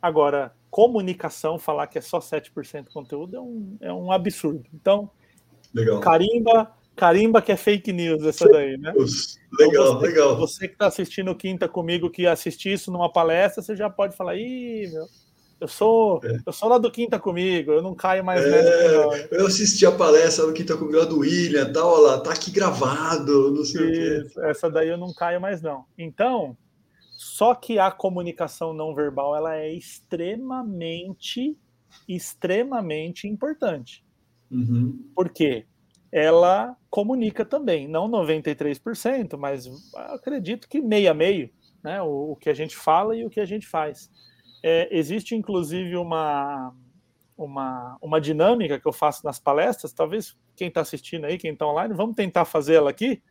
Agora, comunicação, falar que é só 7% conteúdo é um, é um absurdo. Então, Legal. carimba, carimba que é fake news essa daí, né? Legal, então você, legal. Você que está assistindo Quinta comigo, que assistiu isso numa palestra, você já pode falar, ih, meu, eu sou, é. eu sou lá do Quinta Comigo, eu não caio mais é, Eu assisti a palestra do Quinta Comigo, a do William, tá, ó lá, tá aqui gravado, não sei Isso, o quê. Essa daí eu não caio mais, não. Então, só que a comunicação não verbal ela é extremamente, extremamente importante. Uhum. Por quê? Ela comunica também, não 93%, mas acredito que meio a meio, né? O, o que a gente fala e o que a gente faz. É, existe inclusive uma, uma, uma dinâmica que eu faço nas palestras, talvez quem está assistindo aí, quem está online, vamos tentar fazê-la aqui.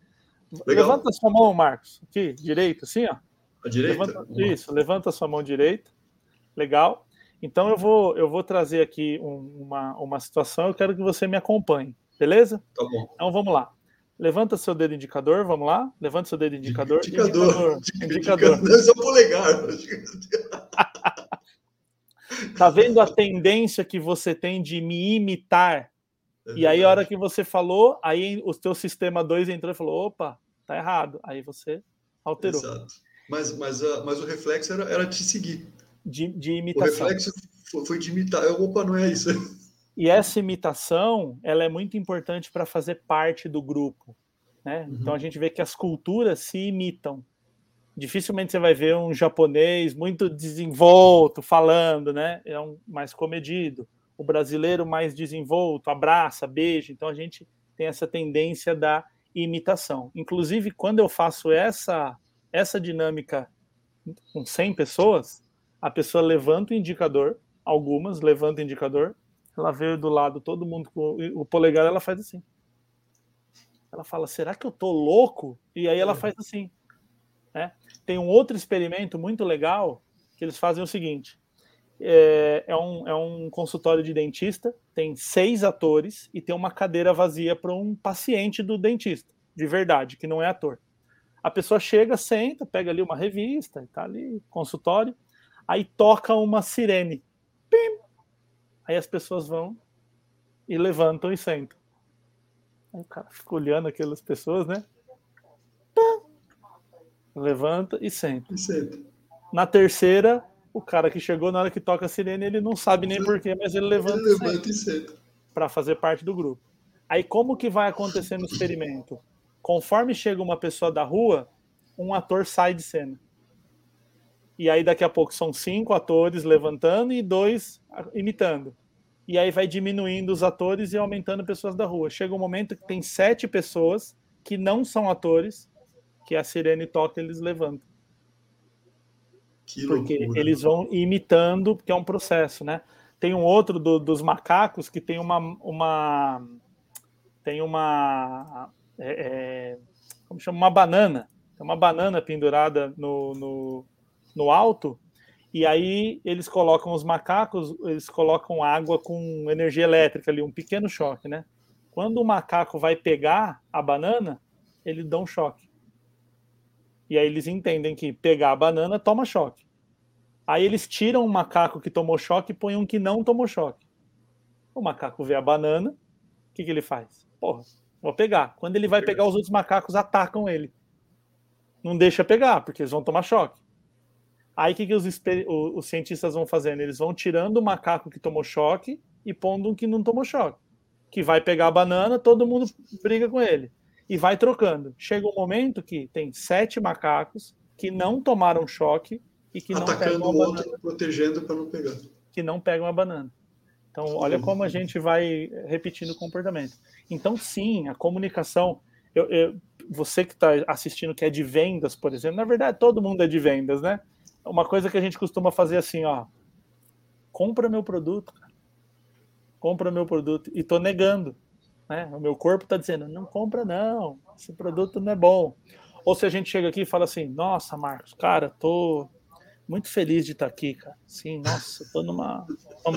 Legal. Levanta sua mão, Marcos, aqui, direito, assim, ó. A direita? Levanta, isso, levanta sua mão direita. Legal. Então eu vou, eu vou trazer aqui um, uma, uma situação, eu quero que você me acompanhe, beleza? Tá bom. Então vamos lá. Levanta seu dedo indicador, vamos lá? Levanta seu dedo indicador. Indicador. Indicador. [LAUGHS] indicador. Não, polegar. Tá vendo a tendência que você tem de me imitar? É e aí, a hora que você falou, aí o teu sistema 2 entrou e falou: opa, tá errado. Aí você alterou. Exato. Mas, mas, uh, mas o reflexo era, era te seguir. De, de imitação. O reflexo foi, foi de imitar. Eu, opa, não é isso. [LAUGHS] E essa imitação, ela é muito importante para fazer parte do grupo. Né? Uhum. Então a gente vê que as culturas se imitam. Dificilmente você vai ver um japonês muito desenvolto falando, né? É um mais comedido. O brasileiro mais desenvolto, abraça, beija. Então a gente tem essa tendência da imitação. Inclusive, quando eu faço essa essa dinâmica com 100 pessoas, a pessoa levanta o indicador, algumas levantam o indicador, ela veio do lado, todo mundo com o polegar, ela faz assim. Ela fala, será que eu tô louco? E aí ela é. faz assim. Né? Tem um outro experimento muito legal que eles fazem o seguinte: é, é, um, é um consultório de dentista, tem seis atores e tem uma cadeira vazia para um paciente do dentista, de verdade, que não é ator. A pessoa chega, senta, pega ali uma revista, tá ali, consultório, aí toca uma sirene. Pim! Aí as pessoas vão e levantam e sentam. Aí o cara fica olhando aquelas pessoas, né? Levanta e senta. E senta. Na terceira, o cara que chegou na hora que toca a sirene, ele não sabe nem porquê, mas ele levanta, ele levanta e senta. Para fazer parte do grupo. Aí como que vai acontecer no experimento? conforme chega uma pessoa da rua, um ator sai de cena. E aí daqui a pouco são cinco atores levantando e dois imitando. E aí vai diminuindo os atores e aumentando pessoas da rua. Chega um momento que tem sete pessoas que não são atores, que a sirene toca eles levantam. Que porque loucura. eles vão imitando, porque é um processo, né? Tem um outro do, dos macacos que tem uma, uma tem uma é, é, como chama, uma banana, uma banana pendurada no, no, no alto, e aí eles colocam os macacos, eles colocam água com energia elétrica ali, um pequeno choque, né? Quando o macaco vai pegar a banana, ele dá um choque. E aí eles entendem que pegar a banana toma choque. Aí eles tiram um macaco que tomou choque e põem um que não tomou choque. O macaco vê a banana, o que, que ele faz? Porra, Vou pegar. Quando ele vai pegar, os outros macacos atacam ele. Não deixa pegar, porque eles vão tomar choque. Aí o que, que os, os, cientistas vão fazendo? Eles vão tirando o macaco que tomou choque e pondo um que não tomou choque. Que vai pegar a banana, todo mundo briga com ele. E vai trocando. Chega um momento que tem sete macacos que não tomaram choque e que Atacando não pegam o outro, banana, protegendo para não pegar. Que não pegam a banana. Então, olha como a gente vai repetindo o comportamento. Então, sim, a comunicação. Eu, eu, você que está assistindo que é de vendas, por exemplo, na verdade todo mundo é de vendas, né? Uma coisa que a gente costuma fazer assim, ó, compra meu produto, compra meu produto e tô negando, né? O meu corpo está dizendo, não compra não, esse produto não é bom. Ou se a gente chega aqui e fala assim, nossa, Marcos, cara, tô muito feliz de estar aqui, cara. Sim, nossa, tô numa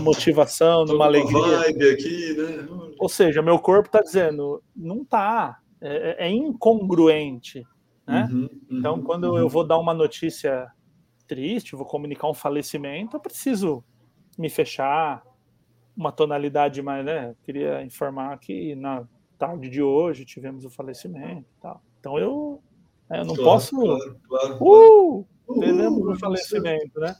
motivação, numa alegria. vibe aqui, né? Ou seja, meu corpo está dizendo, não tá, é, é, é incongruente, né? Uhum, uhum, então, quando uhum. eu vou dar uma notícia triste, vou comunicar um falecimento, eu preciso me fechar, uma tonalidade mais, né? Queria informar que na tarde de hoje tivemos o falecimento e tal. Então eu, né, eu não claro, posso. Claro, claro, uh, Devemos o falecimento, né?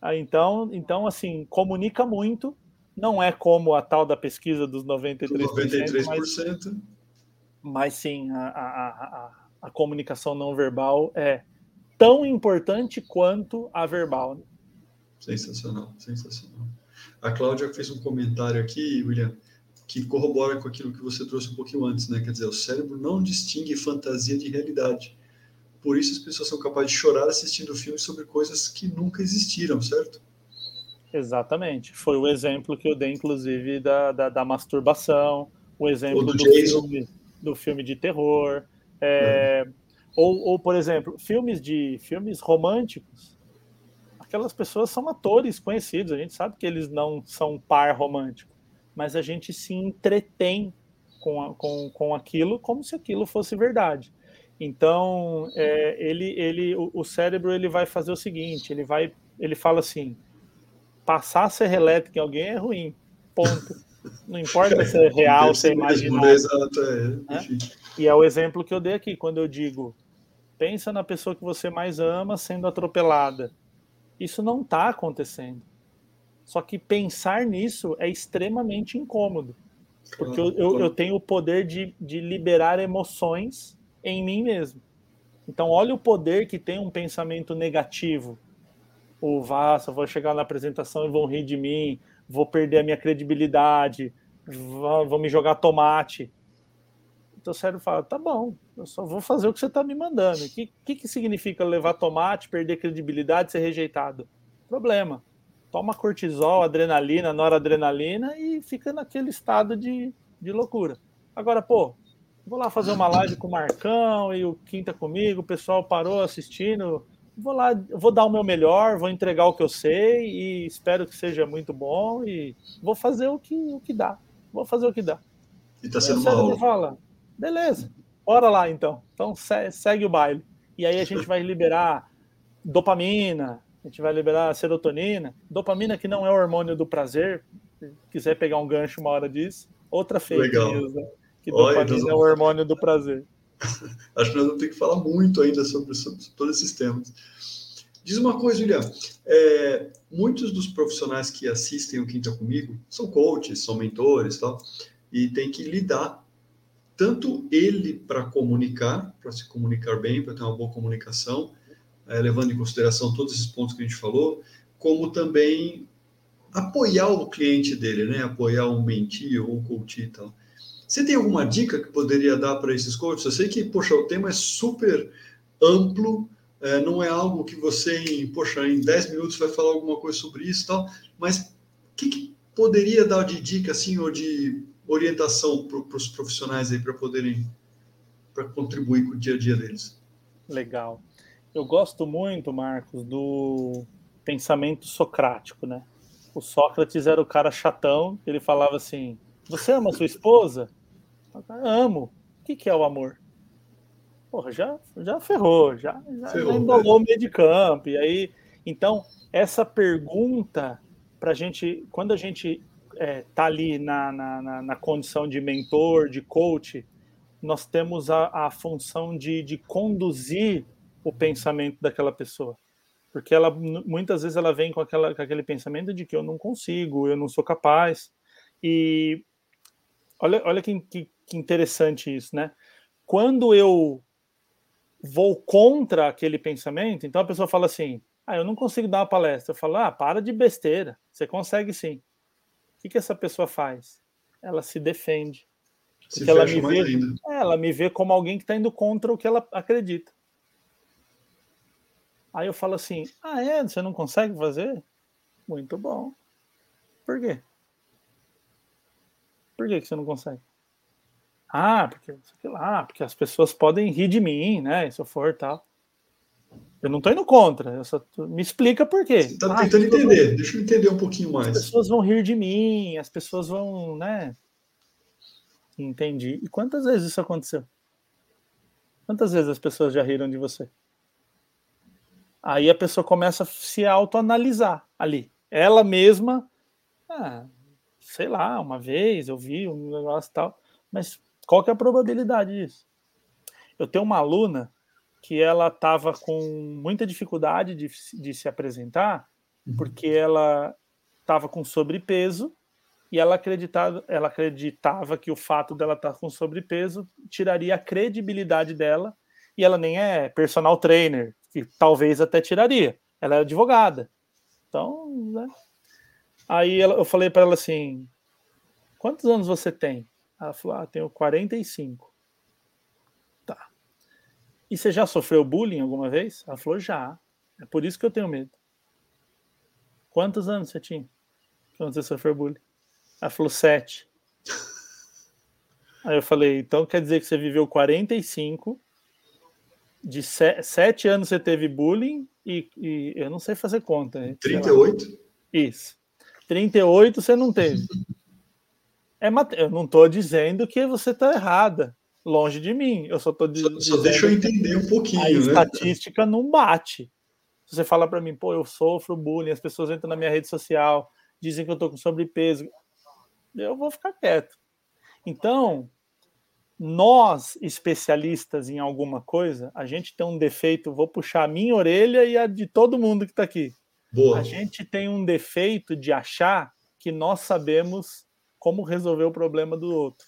Ah, então, então, assim, comunica muito. Não é como a tal da pesquisa dos 93%, 93%. Mas, mas sim, a, a, a, a comunicação não verbal é tão importante quanto a verbal. Sensacional, sensacional. A Cláudia fez um comentário aqui, William, que corrobora com aquilo que você trouxe um pouquinho antes, né? Quer dizer, o cérebro não distingue fantasia de realidade. Por isso as pessoas são capazes de chorar assistindo filmes sobre coisas que nunca existiram, certo? Exatamente. Foi o exemplo que eu dei, inclusive, da, da, da masturbação, o exemplo do, do filme, do filme de terror. É, é. Ou, ou, por exemplo, filmes de filmes românticos. Aquelas pessoas são atores conhecidos, a gente sabe que eles não são par romântico, mas a gente se entretém com, a, com, com aquilo como se aquilo fosse verdade. Então, é, ele, ele, o, o, cérebro ele vai fazer o seguinte, ele vai, ele fala assim, passar serra elétrica em alguém é ruim, ponto. Não importa se é [LAUGHS] real, se é imaginário. Exato, é. Né? E é o exemplo que eu dei aqui, quando eu digo, pensa na pessoa que você mais ama sendo atropelada. Isso não está acontecendo. Só que pensar nisso é extremamente incômodo. Porque eu, eu, eu tenho o poder de, de liberar emoções em mim mesmo. Então, olha o poder que tem um pensamento negativo. O Vassa, vou chegar na apresentação e vão rir de mim, vou perder a minha credibilidade, vão me jogar tomate. O cérebro fala: tá bom, eu só vou fazer o que você está me mandando. O que, que, que significa levar tomate, perder credibilidade, ser rejeitado? Problema. Toma cortisol, adrenalina, noradrenalina e fica naquele estado de, de loucura. Agora, pô, Vou lá fazer uma live com o Marcão e o Quinta comigo, o pessoal parou assistindo. Vou lá, vou dar o meu melhor, vou entregar o que eu sei e espero que seja muito bom e vou fazer o que, o que dá. Vou fazer o que dá. E tá sendo mal. fala, beleza, bora lá então. Então segue o baile. E aí a gente vai liberar dopamina, a gente vai liberar serotonina. Dopamina que não é o hormônio do prazer, se quiser pegar um gancho uma hora disso. Outra fake Legal. news, né? Que dopamina é o hormônio do prazer. [LAUGHS] Acho que nós vamos ter que falar muito ainda sobre, sobre todos esses temas. Diz uma coisa, William. É, muitos dos profissionais que assistem o Quinta Comigo são coaches, são mentores tal, e tem que lidar tanto ele para comunicar, para se comunicar bem, para ter uma boa comunicação, é, levando em consideração todos esses pontos que a gente falou, como também apoiar o cliente dele, né? Apoiar um mentir ou um coach e tal. Você tem alguma dica que poderia dar para esses coaches? Eu sei que, poxa, o tema é super amplo, é, não é algo que você, em, poxa, em 10 minutos vai falar alguma coisa sobre isso e tal, mas o que, que, poderia dar de dica, assim, ou de orientação para os profissionais aí, para poderem para contribuir com o dia a dia deles? Legal. Eu gosto muito, Marcos, do pensamento socrático, né? O Sócrates era o cara chatão, ele falava assim: Você ama sua esposa? Amo. O que, que é o amor? Porra, já, já ferrou, já, já, ferrou, já embolou o meio de campo. E aí, então, essa pergunta para a gente, quando a gente é, tá ali na, na, na, condição de mentor, de coach, nós temos a, a função de, de conduzir o pensamento daquela pessoa. Porque ela muitas vezes ela vem com, aquela, com aquele pensamento de que eu não consigo, eu não sou capaz. E olha, olha que, que, que interessante isso, né? Quando eu vou contra aquele pensamento, então a pessoa fala assim: ah, eu não consigo dar uma palestra. Eu falo: ah, para de besteira, você consegue sim. O que, que essa pessoa faz? Ela se defende. Porque ela me, vê, é, ela me vê como alguém que está indo contra o que ela acredita. Aí eu falo assim: ah, é? Você não consegue fazer? Muito bom. Por quê? Por que, que você não consegue? Ah, porque sei lá, porque as pessoas podem rir de mim, né? Se eu for tal. Eu não estou indo contra, eu só me explica por quê. Você está ah, tentando entender, vão... deixa eu entender um pouquinho mais. As pessoas vão rir de mim, as pessoas vão, né? Entendi. E quantas vezes isso aconteceu? Quantas vezes as pessoas já riram de você? Aí a pessoa começa a se autoanalisar ali. Ela mesma, ah, sei lá, uma vez eu vi um negócio tal, mas qual que é a probabilidade disso? Eu tenho uma aluna que ela estava com muita dificuldade de, de se apresentar, uhum. porque ela estava com sobrepeso e ela acreditava, ela acreditava que o fato dela estar tá com sobrepeso tiraria a credibilidade dela, e ela nem é personal trainer, que talvez até tiraria. Ela é advogada. Então, né? Aí ela, eu falei para ela assim: quantos anos você tem? Ela falou: ah, tenho 45. E você já sofreu bullying alguma vez? Ela falou: já. É por isso que eu tenho medo. Quantos anos você tinha quando você sofreu bullying? Ela falou: sete. Aí eu falei: então quer dizer que você viveu 45 de sete anos você teve bullying e, e eu não sei fazer conta. 38? Isso. 38 você não teve. É, eu não estou dizendo que você está errada, longe de mim. Eu só estou dizendo. Só deixa eu entender um pouquinho. A né? estatística não bate. Se você fala para mim, pô, eu sofro bullying, as pessoas entram na minha rede social, dizem que eu estou com sobrepeso, eu vou ficar quieto. Então, nós, especialistas em alguma coisa, a gente tem um defeito, vou puxar a minha orelha e a de todo mundo que está aqui. Boa. A gente tem um defeito de achar que nós sabemos como resolver o problema do outro.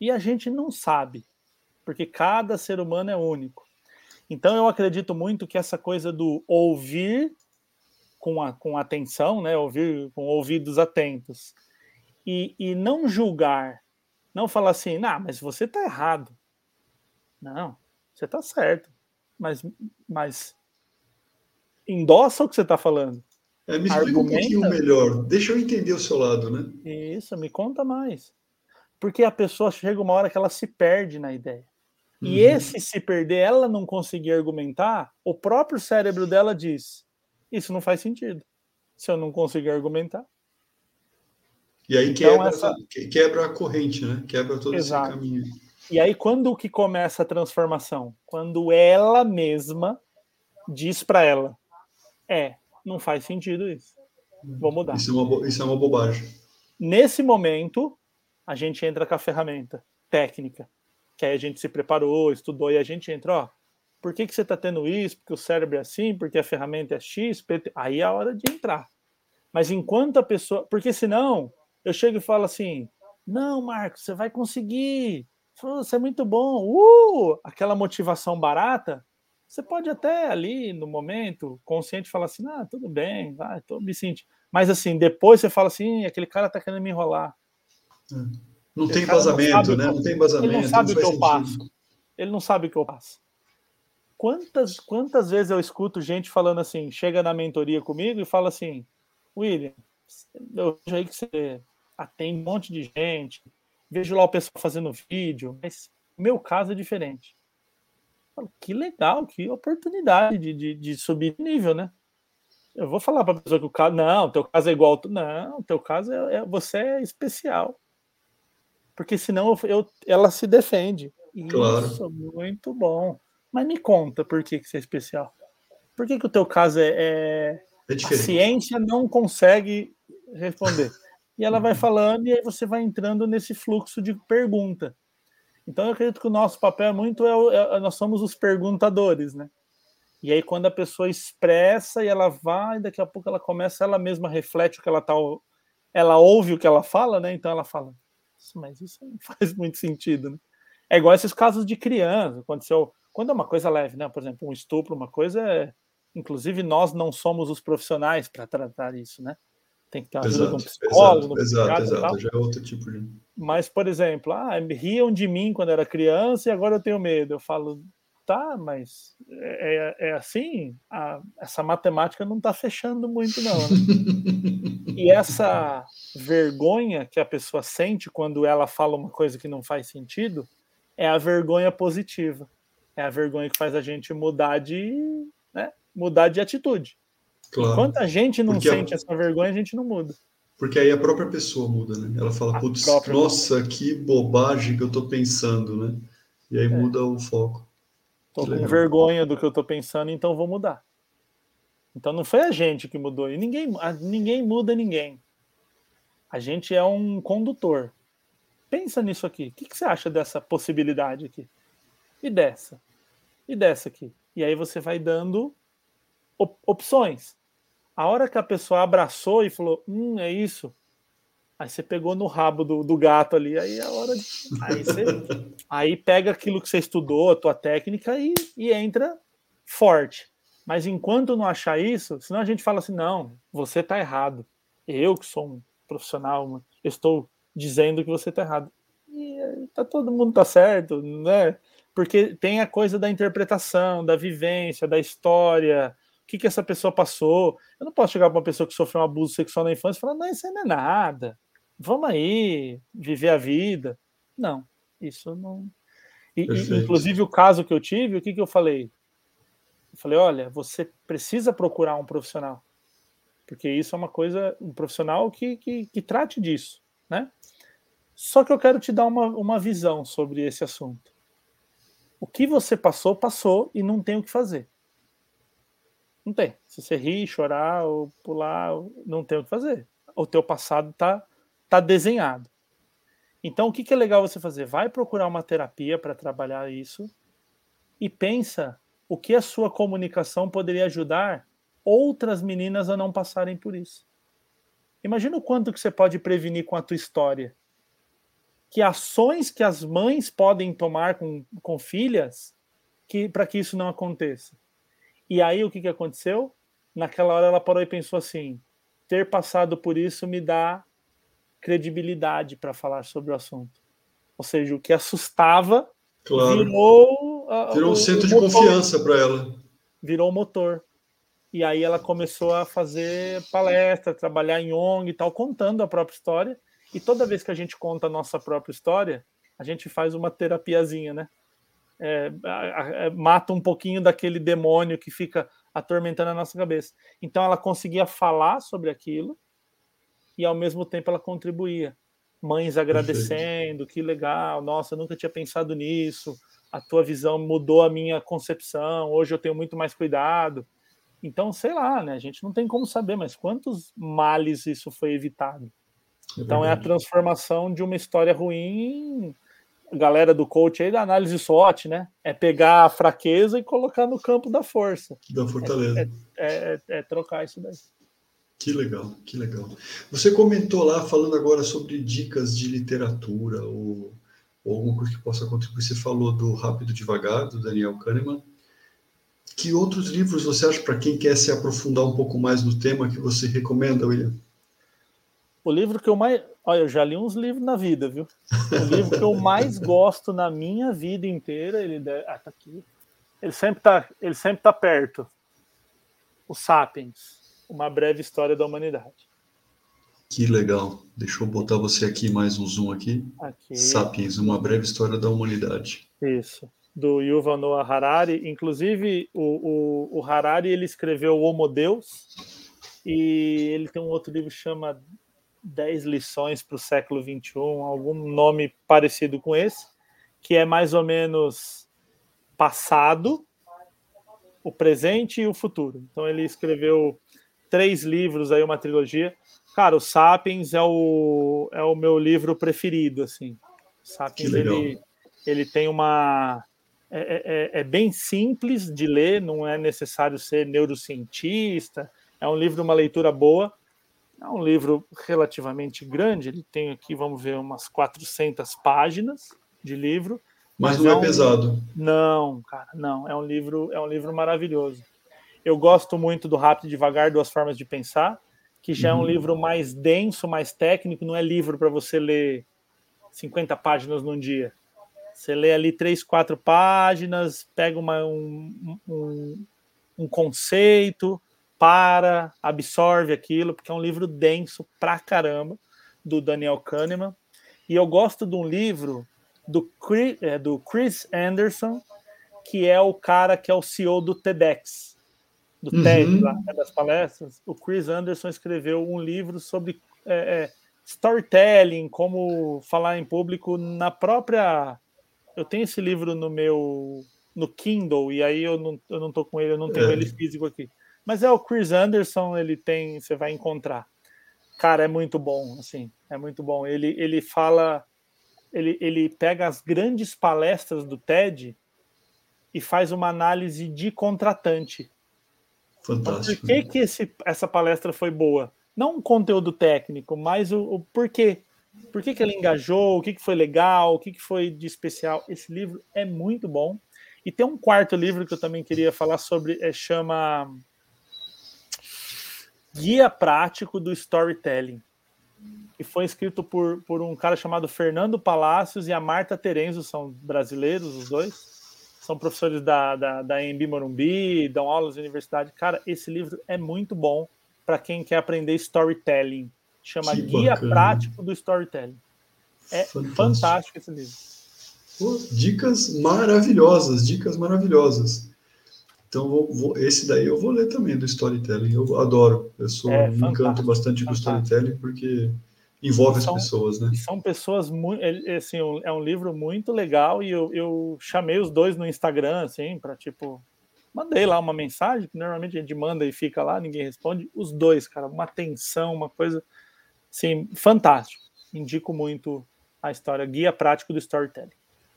E a gente não sabe, porque cada ser humano é único. Então eu acredito muito que essa coisa do ouvir com, a, com atenção, né, ouvir com ouvidos atentos, e, e não julgar não falar assim, não, mas você está errado. Não, você está certo. Mas, mas endossa o que você está falando. É, me explica Argumenta. um pouquinho melhor. Deixa eu entender o seu lado, né? Isso, me conta mais. Porque a pessoa chega uma hora que ela se perde na ideia. E uhum. esse se perder, ela não conseguir argumentar, o próprio cérebro dela diz: Isso não faz sentido. Se eu não conseguir argumentar. E aí então, quebra, essa... quebra a corrente, né? Quebra todo Exato. esse caminho. E aí, quando que começa a transformação? Quando ela mesma diz para ela: É, não faz sentido isso. Vou mudar. Isso é, uma, isso é uma bobagem. Nesse momento, a gente entra com a ferramenta técnica, que aí a gente se preparou, estudou, e a gente entra, ó, por que, que você está tendo isso? Porque o cérebro é assim, porque a ferramenta é X, PT... aí é a hora de entrar. Mas enquanto a pessoa. Porque senão eu chego e falo assim: não, Marcos, você vai conseguir. Você é muito bom. Uh! Aquela motivação barata. Você pode até ali, no momento, consciente, falar assim: ah, tudo bem, vai, tô me sentindo. Mas assim, depois você fala assim: aquele cara tá querendo me enrolar. Não tem vazamento, né? Não tem vazamento. Ele não sabe o que eu passo. Ele não sabe o que eu passo. Quantas, quantas vezes eu escuto gente falando assim, chega na mentoria comigo e fala assim, William, eu vejo aí que você atende um monte de gente, vejo lá o pessoal fazendo vídeo, mas o meu caso é diferente. Falo, que legal, que oportunidade de, de, de subir de nível, né? Eu vou falar para a pessoa que o caso. Não, teu caso é igual. Não, teu caso é, é, Você é especial. Porque senão eu, eu ela se defende. Claro. Isso, muito bom. Mas me conta por que, que você é especial. Por que, que o teu caso é. é... é a ciência não consegue responder [LAUGHS] e ela vai uhum. falando, e aí você vai entrando nesse fluxo de pergunta. Então eu acredito que o nosso papel é muito, é, é, nós somos os perguntadores, né? E aí quando a pessoa expressa e ela vai, daqui a pouco ela começa, ela mesma reflete o que ela tá, ela ouve o que ela fala, né? Então ela fala, mas isso não [LAUGHS] faz muito sentido, né? É igual esses casos de criança, aconteceu, quando é uma coisa leve, né? Por exemplo, um estupro, uma coisa é, inclusive nós não somos os profissionais para tratar isso, né? tem que ter ajuda exato, de um psicólogo, exato, exato, exato. já é outro tipo de. Mas, por exemplo, ah, riam de mim quando era criança e agora eu tenho medo. Eu falo, tá, mas é, é, é assim? A, essa matemática não está fechando muito, não. Né? e essa vergonha que a pessoa sente quando ela fala uma coisa que não faz sentido é a vergonha positiva. É a vergonha que faz a gente mudar de, né, mudar de atitude. Claro. Enquanto a gente não Porque sente a... essa vergonha, a gente não muda. Porque aí a própria pessoa muda, né? Ela fala, putz, nossa, que bobagem que eu tô pensando, né? E aí é. muda o foco. Tô com vergonha do que eu tô pensando, então vou mudar. Então não foi a gente que mudou. E ninguém, ninguém muda ninguém. A gente é um condutor. Pensa nisso aqui. O que, que você acha dessa possibilidade aqui? E dessa? E dessa aqui? E aí você vai dando op opções. A hora que a pessoa abraçou e falou, hum, é isso. Aí você pegou no rabo do, do gato ali, aí é hora de. Aí, você, [LAUGHS] aí pega aquilo que você estudou, a tua técnica, e, e entra forte. Mas enquanto não achar isso, senão a gente fala assim, não, você está errado. Eu que sou um profissional, estou dizendo que você está errado. E tá, todo mundo tá certo, né? Porque tem a coisa da interpretação, da vivência, da história, que, que essa pessoa passou. Eu não posso chegar para uma pessoa que sofreu um abuso sexual na infância e falar, não, isso aí não é nada. Vamos aí, viver a vida. Não, isso não. E, inclusive, o caso que eu tive, o que, que eu falei? Eu falei, olha, você precisa procurar um profissional. Porque isso é uma coisa, um profissional que, que, que trate disso, né? Só que eu quero te dar uma, uma visão sobre esse assunto. O que você passou, passou e não tem o que fazer. Não tem. Se você rir, chorar ou pular, não tem o que fazer. O teu passado tá, tá desenhado. Então, o que, que é legal você fazer? Vai procurar uma terapia para trabalhar isso e pensa o que a sua comunicação poderia ajudar outras meninas a não passarem por isso. Imagina o quanto que você pode prevenir com a tua história. Que ações que as mães podem tomar com, com filhas que para que isso não aconteça. E aí o que, que aconteceu? Naquela hora ela parou e pensou assim: ter passado por isso me dá credibilidade para falar sobre o assunto. Ou seja, o que assustava claro. virou. Virou um centro de confiança para ela. Virou motor. E aí ela começou a fazer palestra, trabalhar em ONG e tal, contando a própria história. E toda vez que a gente conta a nossa própria história, a gente faz uma terapiazinha, né? é, é, mata um pouquinho daquele demônio que fica atormentando a nossa cabeça. Então ela conseguia falar sobre aquilo e ao mesmo tempo ela contribuía. Mães agradecendo, que legal, nossa, eu nunca tinha pensado nisso, a tua visão mudou a minha concepção, hoje eu tenho muito mais cuidado. Então, sei lá, né? A gente não tem como saber, mas quantos males isso foi evitado? É então é a transformação de uma história ruim em galera do coach aí da análise SWOT, né? É pegar a fraqueza e colocar no campo da força. Da fortaleza. É, é, é, é trocar isso daí. Que legal, que legal. Você comentou lá, falando agora sobre dicas de literatura ou, ou alguma coisa que possa contribuir. Você falou do Rápido Devagar, do Daniel Kahneman. Que outros livros você acha, para quem quer se aprofundar um pouco mais no tema, que você recomenda, William? O livro que eu mais. Olha, eu já li uns livros na vida, viu? O livro que eu mais [LAUGHS] gosto na minha vida inteira, ele deve... ah, tá aqui. Ele sempre tá, ele sempre tá perto. O Sapiens, uma breve história da humanidade. Que legal. Deixa eu botar você aqui mais um zoom aqui. aqui. Sapiens, uma breve história da humanidade. Isso. Do Yuval Noah Harari. Inclusive, o, o, o Harari ele escreveu o Homo Deus e ele tem um outro livro que chama 10 lições para o século 21, algum nome parecido com esse, que é mais ou menos passado, o presente e o futuro. Então ele escreveu três livros aí, uma trilogia. Cara, o Sapiens é o, é o meu livro preferido, assim. Sapiens, ele, ele tem uma... É, é, é, é bem simples de ler, não é necessário ser neurocientista, é um livro, uma leitura boa, é um livro relativamente grande, ele tem aqui, vamos ver, umas 400 páginas de livro. Mas, mas não é, um... pesado. Não, cara, não. É um livro, é um livro maravilhoso. Eu gosto muito do Rápido e Devagar, Duas Formas de Pensar, que já uhum. é um uhum. livro mais denso, mais técnico, não é livro para você ler 50 páginas num dia. Você lê ali três, quatro páginas, pega uma, um, um, um conceito, para, absorve aquilo, porque é um livro denso pra caramba, do Daniel Kahneman. E eu gosto de um livro do Chris, é, do Chris Anderson, que é o cara que é o CEO do TEDx, do uhum. TED, lá, né, das palestras. O Chris Anderson escreveu um livro sobre é, é, storytelling, como falar em público na própria. Eu tenho esse livro no meu no Kindle e aí eu não, eu não tô com ele, eu não tenho é. ele físico aqui. Mas é o Chris Anderson, ele tem, você vai encontrar. Cara, é muito bom, assim, é muito bom. Ele, ele fala, ele, ele pega as grandes palestras do TED e faz uma análise de contratante. Fantástico. Por que, que esse, essa palestra foi boa? Não o conteúdo técnico, mas o, o porquê. Por que, que ele engajou? O que, que foi legal? O que, que foi de especial? Esse livro é muito bom. E tem um quarto livro que eu também queria falar sobre, é, chama Guia Prático do Storytelling, que foi escrito por, por um cara chamado Fernando Palácios e a Marta Terenzo, são brasileiros os dois, são professores da, da, da EMB Morumbi, dão aulas na universidade. Cara, esse livro é muito bom para quem quer aprender storytelling. Chama que Guia bacana. Prático do Storytelling. É fantástico, fantástico esse livro. Pô, dicas maravilhosas, dicas maravilhosas. Então, vou, vou, esse daí eu vou ler também do storytelling. Eu adoro. Eu sou, é, me encanto bastante com o storytelling porque envolve são, as pessoas, né? São pessoas muito. Assim, é um livro muito legal e eu, eu chamei os dois no Instagram, assim, para tipo. Mandei lá uma mensagem, que normalmente a gente manda e fica lá, ninguém responde. Os dois, cara, uma atenção, uma coisa assim, fantástico. Indico muito a história, guia prático do storytelling.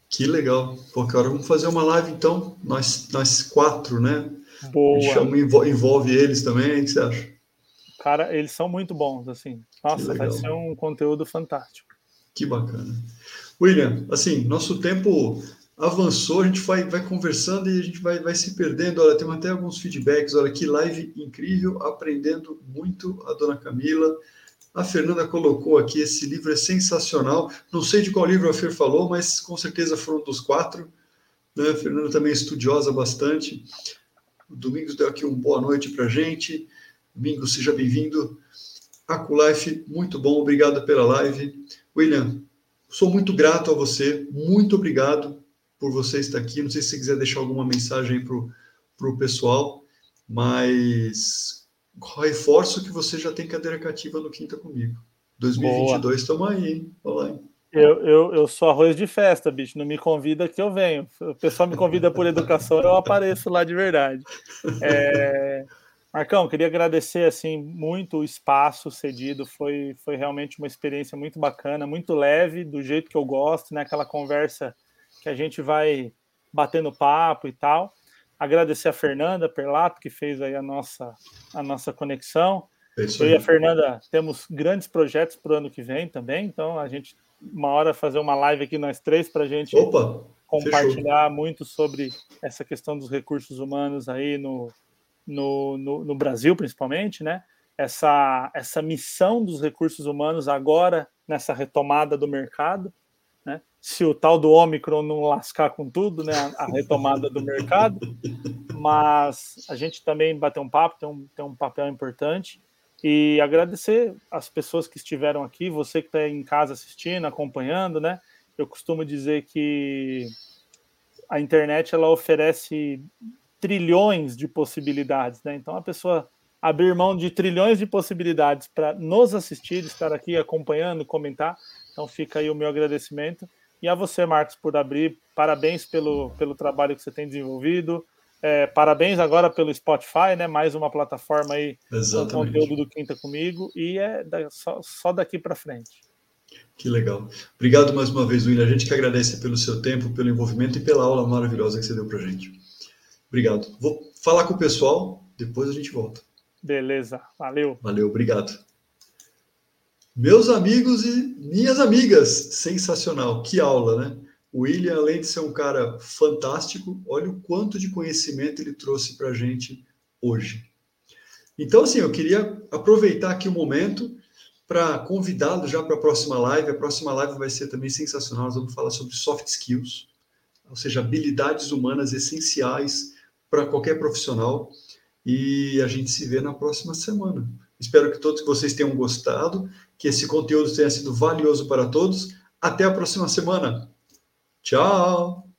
Que legal. Pô, cara, vamos fazer uma live então, nós, nós quatro, né? Boa. Chama, envolve eles também, o que você acha? Cara, eles são muito bons, assim. Nossa, vai ser um conteúdo fantástico. Que bacana. William, assim, nosso tempo avançou, a gente vai, vai conversando e a gente vai, vai se perdendo. Olha, temos até alguns feedbacks. Olha, que live incrível, aprendendo muito a dona Camila. A Fernanda colocou aqui, esse livro é sensacional. Não sei de qual livro a Fer falou, mas com certeza foram dos quatro. Né? A Fernanda também é estudiosa bastante. O Domingos deu aqui uma boa noite para a gente. Domingos, seja bem-vindo. Aculife, muito bom, obrigado pela live. William, sou muito grato a você, muito obrigado por você estar aqui. Não sei se você quiser deixar alguma mensagem para o pessoal, mas reforço que você já tem cadeira cativa no Quinta comigo. 2022 estamos aí, hein? Olá, hein? Eu, eu, eu sou arroz de festa, bicho. Não me convida que eu venho. O pessoal me convida por educação, eu apareço lá de verdade. [LAUGHS] É... Marcão, queria agradecer assim muito o espaço cedido. Foi, foi realmente uma experiência muito bacana, muito leve, do jeito que eu gosto, né? Aquela conversa que a gente vai batendo papo e tal. Agradecer a Fernanda Perlato, que fez aí a nossa, a nossa conexão. É Eu e a Fernanda temos grandes projetos para o ano que vem também, então a gente, uma hora, fazer uma live aqui nós três para a gente Opa, compartilhar fechou. muito sobre essa questão dos recursos humanos aí no, no, no, no Brasil, principalmente, né? Essa, essa missão dos recursos humanos agora nessa retomada do mercado se o tal do Omicron não lascar com tudo, né, a retomada do mercado, mas a gente também bateu um papo, tem um, tem um papel importante, e agradecer as pessoas que estiveram aqui, você que está em casa assistindo, acompanhando, né, eu costumo dizer que a internet, ela oferece trilhões de possibilidades, né, então a pessoa abrir mão de trilhões de possibilidades para nos assistir, estar aqui acompanhando, comentar, então fica aí o meu agradecimento, e a você, Marcos, por abrir. Parabéns pelo, pelo trabalho que você tem desenvolvido. É, parabéns agora pelo Spotify, né? Mais uma plataforma aí com conteúdo do Quinta comigo. E é da, só, só daqui para frente. Que legal. Obrigado mais uma vez, William. A gente que agradece pelo seu tempo, pelo envolvimento e pela aula maravilhosa que você deu para gente. Obrigado. Vou falar com o pessoal, depois a gente volta. Beleza. Valeu. Valeu, obrigado. Meus amigos e minhas amigas, sensacional, que aula, né? O William, além de ser um cara fantástico, olha o quanto de conhecimento ele trouxe para a gente hoje. Então, assim, eu queria aproveitar aqui o momento para convidá-lo já para a próxima live. A próxima live vai ser também sensacional. Nós vamos falar sobre soft skills, ou seja, habilidades humanas essenciais para qualquer profissional. E a gente se vê na próxima semana. Espero que todos vocês tenham gostado, que esse conteúdo tenha sido valioso para todos. Até a próxima semana. Tchau!